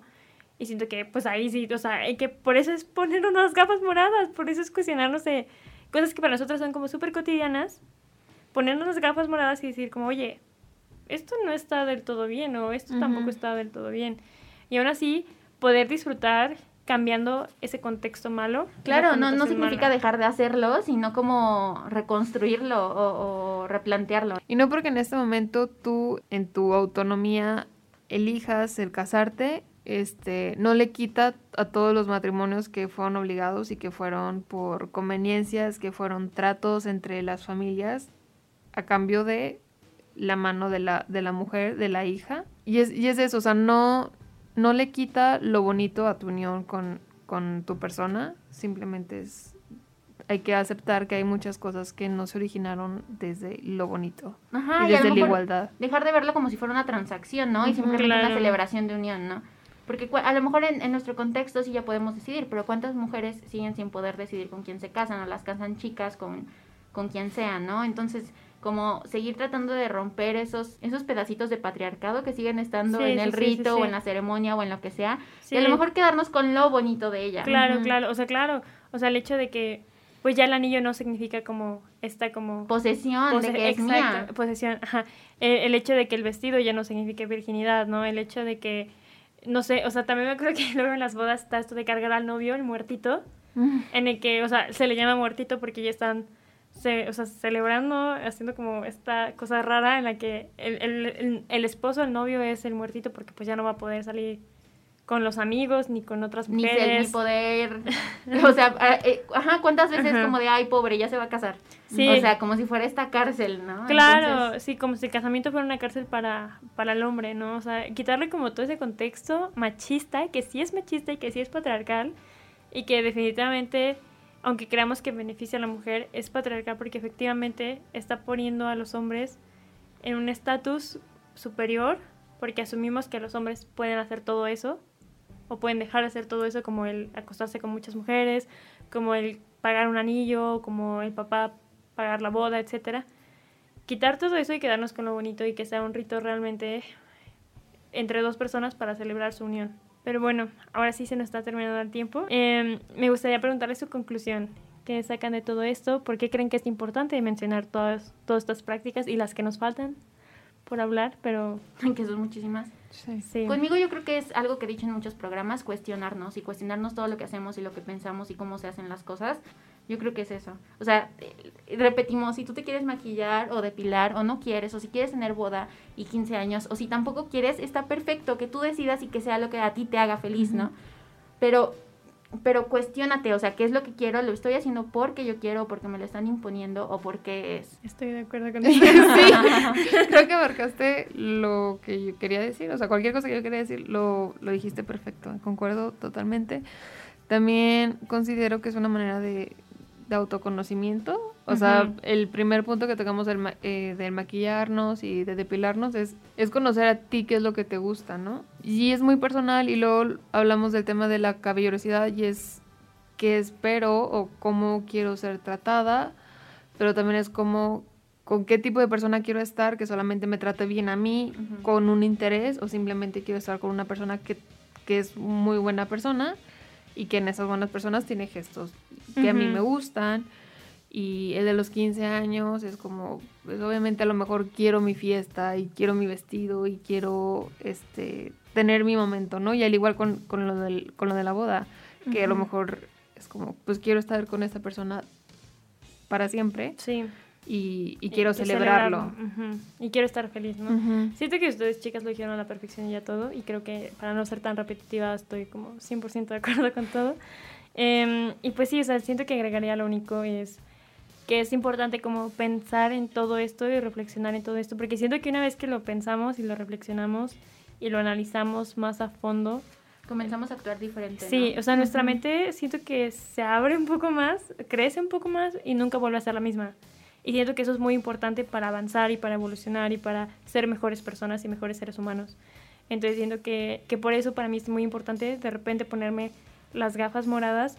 S2: Y siento que, pues ahí sí, o sea, hay que, por eso es poner unas gafas moradas, por eso es cuestionarnos de cosas que para nosotros son como súper cotidianas, ponernos unas gafas moradas y decir como, oye, esto no está del todo bien o esto tampoco está del todo bien. Y aún así, poder disfrutar cambiando ese contexto malo.
S3: Claro, no, no significa dejar de hacerlo, sino como reconstruirlo o, replantearlo.
S10: Y no porque en este momento tú, en tu autonomía, elijas el casarte, este, no le quita a todos los matrimonios que fueron obligados y que fueron por conveniencias, que fueron tratos entre las familias a cambio de la mano de la, de la mujer, de la hija. Y es, y es eso, o sea, no, no le quita lo bonito a tu unión con, con tu persona, simplemente es hay que aceptar que hay muchas cosas que no se originaron desde lo bonito
S3: Ajá,
S10: y desde la igualdad.
S3: Dejar de verlo como si fuera una transacción, ¿no? Y simplemente una celebración de unión, ¿no? Porque a lo mejor en, en nuestro contexto sí ya podemos decidir, pero ¿cuántas mujeres siguen sin poder decidir con quién se casan o las casan chicas con, con quien sean, ¿no? Entonces, como seguir tratando de romper esos, esos pedacitos de patriarcado que siguen estando
S2: Sí,
S3: en el
S2: sí,
S3: rito
S2: sí.
S3: o en la ceremonia o en lo que sea, y a lo mejor quedarnos con lo bonito de ella.
S2: Claro, claro, o sea, claro, o sea, el hecho de que pues ya el anillo no significa como esta como
S3: Posesión,
S2: pose-
S3: de que es
S2: exacto,
S3: mía.
S2: posesión, ajá. El, el hecho de que el vestido ya no significa virginidad, ¿no? El hecho de que no sé, o sea, también me acuerdo que luego en las bodas está esto de cargar al novio, el muertito, en el que, o sea, se le llama muertito porque ya están se, o sea, celebrando, haciendo como esta cosa rara en la que el, el, el, el esposo, el novio es el muertito porque pues ya no va a poder salir con los amigos ni con otras
S3: Ni
S2: mujeres.
S3: ni poder. o sea, ah, eh, ajá, ¿cuántas veces
S2: Ajá.
S3: como de, ay, pobre, ya se va a casar?
S2: Sí.
S3: O sea, como si fuera esta cárcel, ¿no?
S2: Claro,
S3: Entonces,
S2: sí, como si el casamiento fuera una cárcel para, para el hombre, ¿no? O sea, quitarle como todo ese contexto machista, que sí es machista y que sí es patriarcal, y que definitivamente, aunque creamos que beneficia a la mujer, es patriarcal porque efectivamente está poniendo a los hombres en un estatus superior, porque asumimos que los hombres pueden hacer todo eso, o pueden dejar de hacer todo eso, como el acostarse con muchas mujeres, como el pagar un anillo, como el papá pagar la boda, etcétera. Quitar todo eso y quedarnos con lo bonito y que sea un rito realmente entre dos personas para celebrar su unión. Pero bueno, ahora sí se nos está terminando el tiempo. Eh, me gustaría preguntarles su conclusión. ¿Qué sacan de todo esto? ¿Por qué creen que es importante mencionar todas, todas estas prácticas y las que nos faltan por hablar? Pero
S3: que son muchísimas.
S2: sí.
S3: Conmigo yo creo que es algo que he dicho en muchos programas, cuestionarnos y cuestionarnos todo lo que hacemos y lo que pensamos y cómo se hacen las cosas. Yo creo que es eso. O sea, eh, repetimos, si tú te quieres maquillar o depilar o no quieres, o si quieres tener boda y 15 años, o si tampoco quieres, está perfecto que tú decidas y que sea lo que a ti te haga feliz, ¿no? Pero, pero cuestiónate, o sea, ¿qué es lo que quiero? ¿Lo estoy haciendo porque yo quiero, porque me lo están imponiendo o porque es?
S2: Estoy de acuerdo con
S10: sí,
S2: eso.
S10: creo que marcaste lo que yo quería decir, o sea, cualquier cosa que yo quería decir lo, lo dijiste perfecto, concuerdo totalmente. También considero que es una manera de, de autoconocimiento, o sea, el primer punto que tocamos del, ma- eh, del maquillarnos y de depilarnos es, es conocer a ti qué es lo que te gusta, ¿no? Y es muy personal y luego hablamos del tema de la caballerosidad y es qué espero o cómo quiero ser tratada, pero también es como con qué tipo de persona quiero estar, que solamente me trate bien a mí, con un interés, o simplemente quiero estar con una persona que, que es muy buena persona y que en esas buenas personas tiene gestos que a mí me gustan. Y el de los 15 años es como, pues obviamente a lo mejor quiero mi fiesta y quiero mi vestido y quiero este tener mi momento, ¿no? Y al igual con, con lo, del, con lo de la boda, que a lo mejor es como, pues quiero estar con esta persona para siempre
S2: Sí.
S10: Y, y quiero
S2: Y
S10: celebrarlo.
S2: Ujú. Y quiero estar feliz, ¿no?
S10: Ujú.
S2: Siento que ustedes, chicas, lo dijeron a la perfección y ya todo. Y creo que para no ser tan repetitiva, estoy como 100% de acuerdo con todo. Em, y pues sí, o sea, siento que agregaría lo único es que es importante como pensar en todo esto y reflexionar en todo esto. Porque siento que una vez que lo pensamos y lo reflexionamos y lo analizamos más a fondo,
S3: Comenzamos a actuar diferente.
S2: Sí,
S3: ¿no?
S2: o sea, nuestra
S3: Ujú.
S2: mente siento que se abre un poco más, crece un poco más y nunca vuelve a ser la misma. Y siento que eso es muy importante para avanzar y para evolucionar y para ser mejores personas y mejores seres humanos. Entonces siento que, que por eso para mí es muy importante de repente ponerme las gafas moradas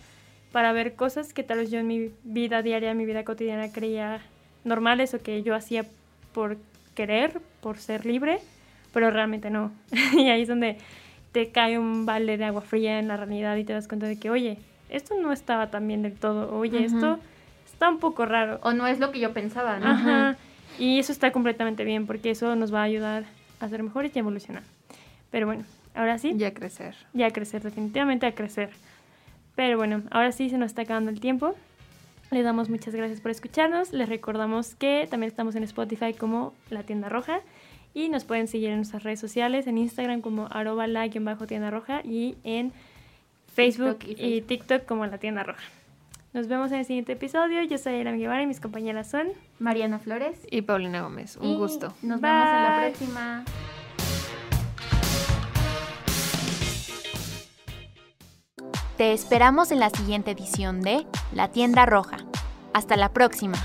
S2: para ver cosas que tal vez yo en mi vida diaria, en mi vida cotidiana creía normales o que yo hacía por querer, por ser libre, pero realmente no. y ahí es donde te cae un balde de agua fría en la realidad y te das cuenta de que, oye, esto no estaba tan bien del todo, oye,
S3: Ujú.
S2: esto está un poco raro.
S3: O no es lo que yo pensaba, ¿no?
S2: Ajá. Y eso está completamente bien porque eso nos va a ayudar a ser mejores y a evolucionar. Pero bueno, ahora sí.
S10: Y a crecer.
S2: Y a crecer, definitivamente a crecer. Pero bueno, ahora sí se nos está acabando el tiempo. Les damos muchas gracias por escucharnos. Les recordamos que también estamos en Spotify como La Tienda Roja. Y nos pueden seguir en nuestras redes sociales, en Instagram como arroba la-tienda roja y en Facebook
S3: TikTok y
S2: y,
S3: Facebook.
S2: TikTok como La Tienda Roja. Nos vemos en el siguiente episodio. Yo soy Elam Guevara y mis compañeras son...
S3: Mariana Flores.
S10: Y Paulina Gómez, un
S3: Y
S10: gusto.
S3: Nos vemos en la próxima.
S1: Te esperamos en la siguiente edición de La Tienda Roja. Hasta la próxima.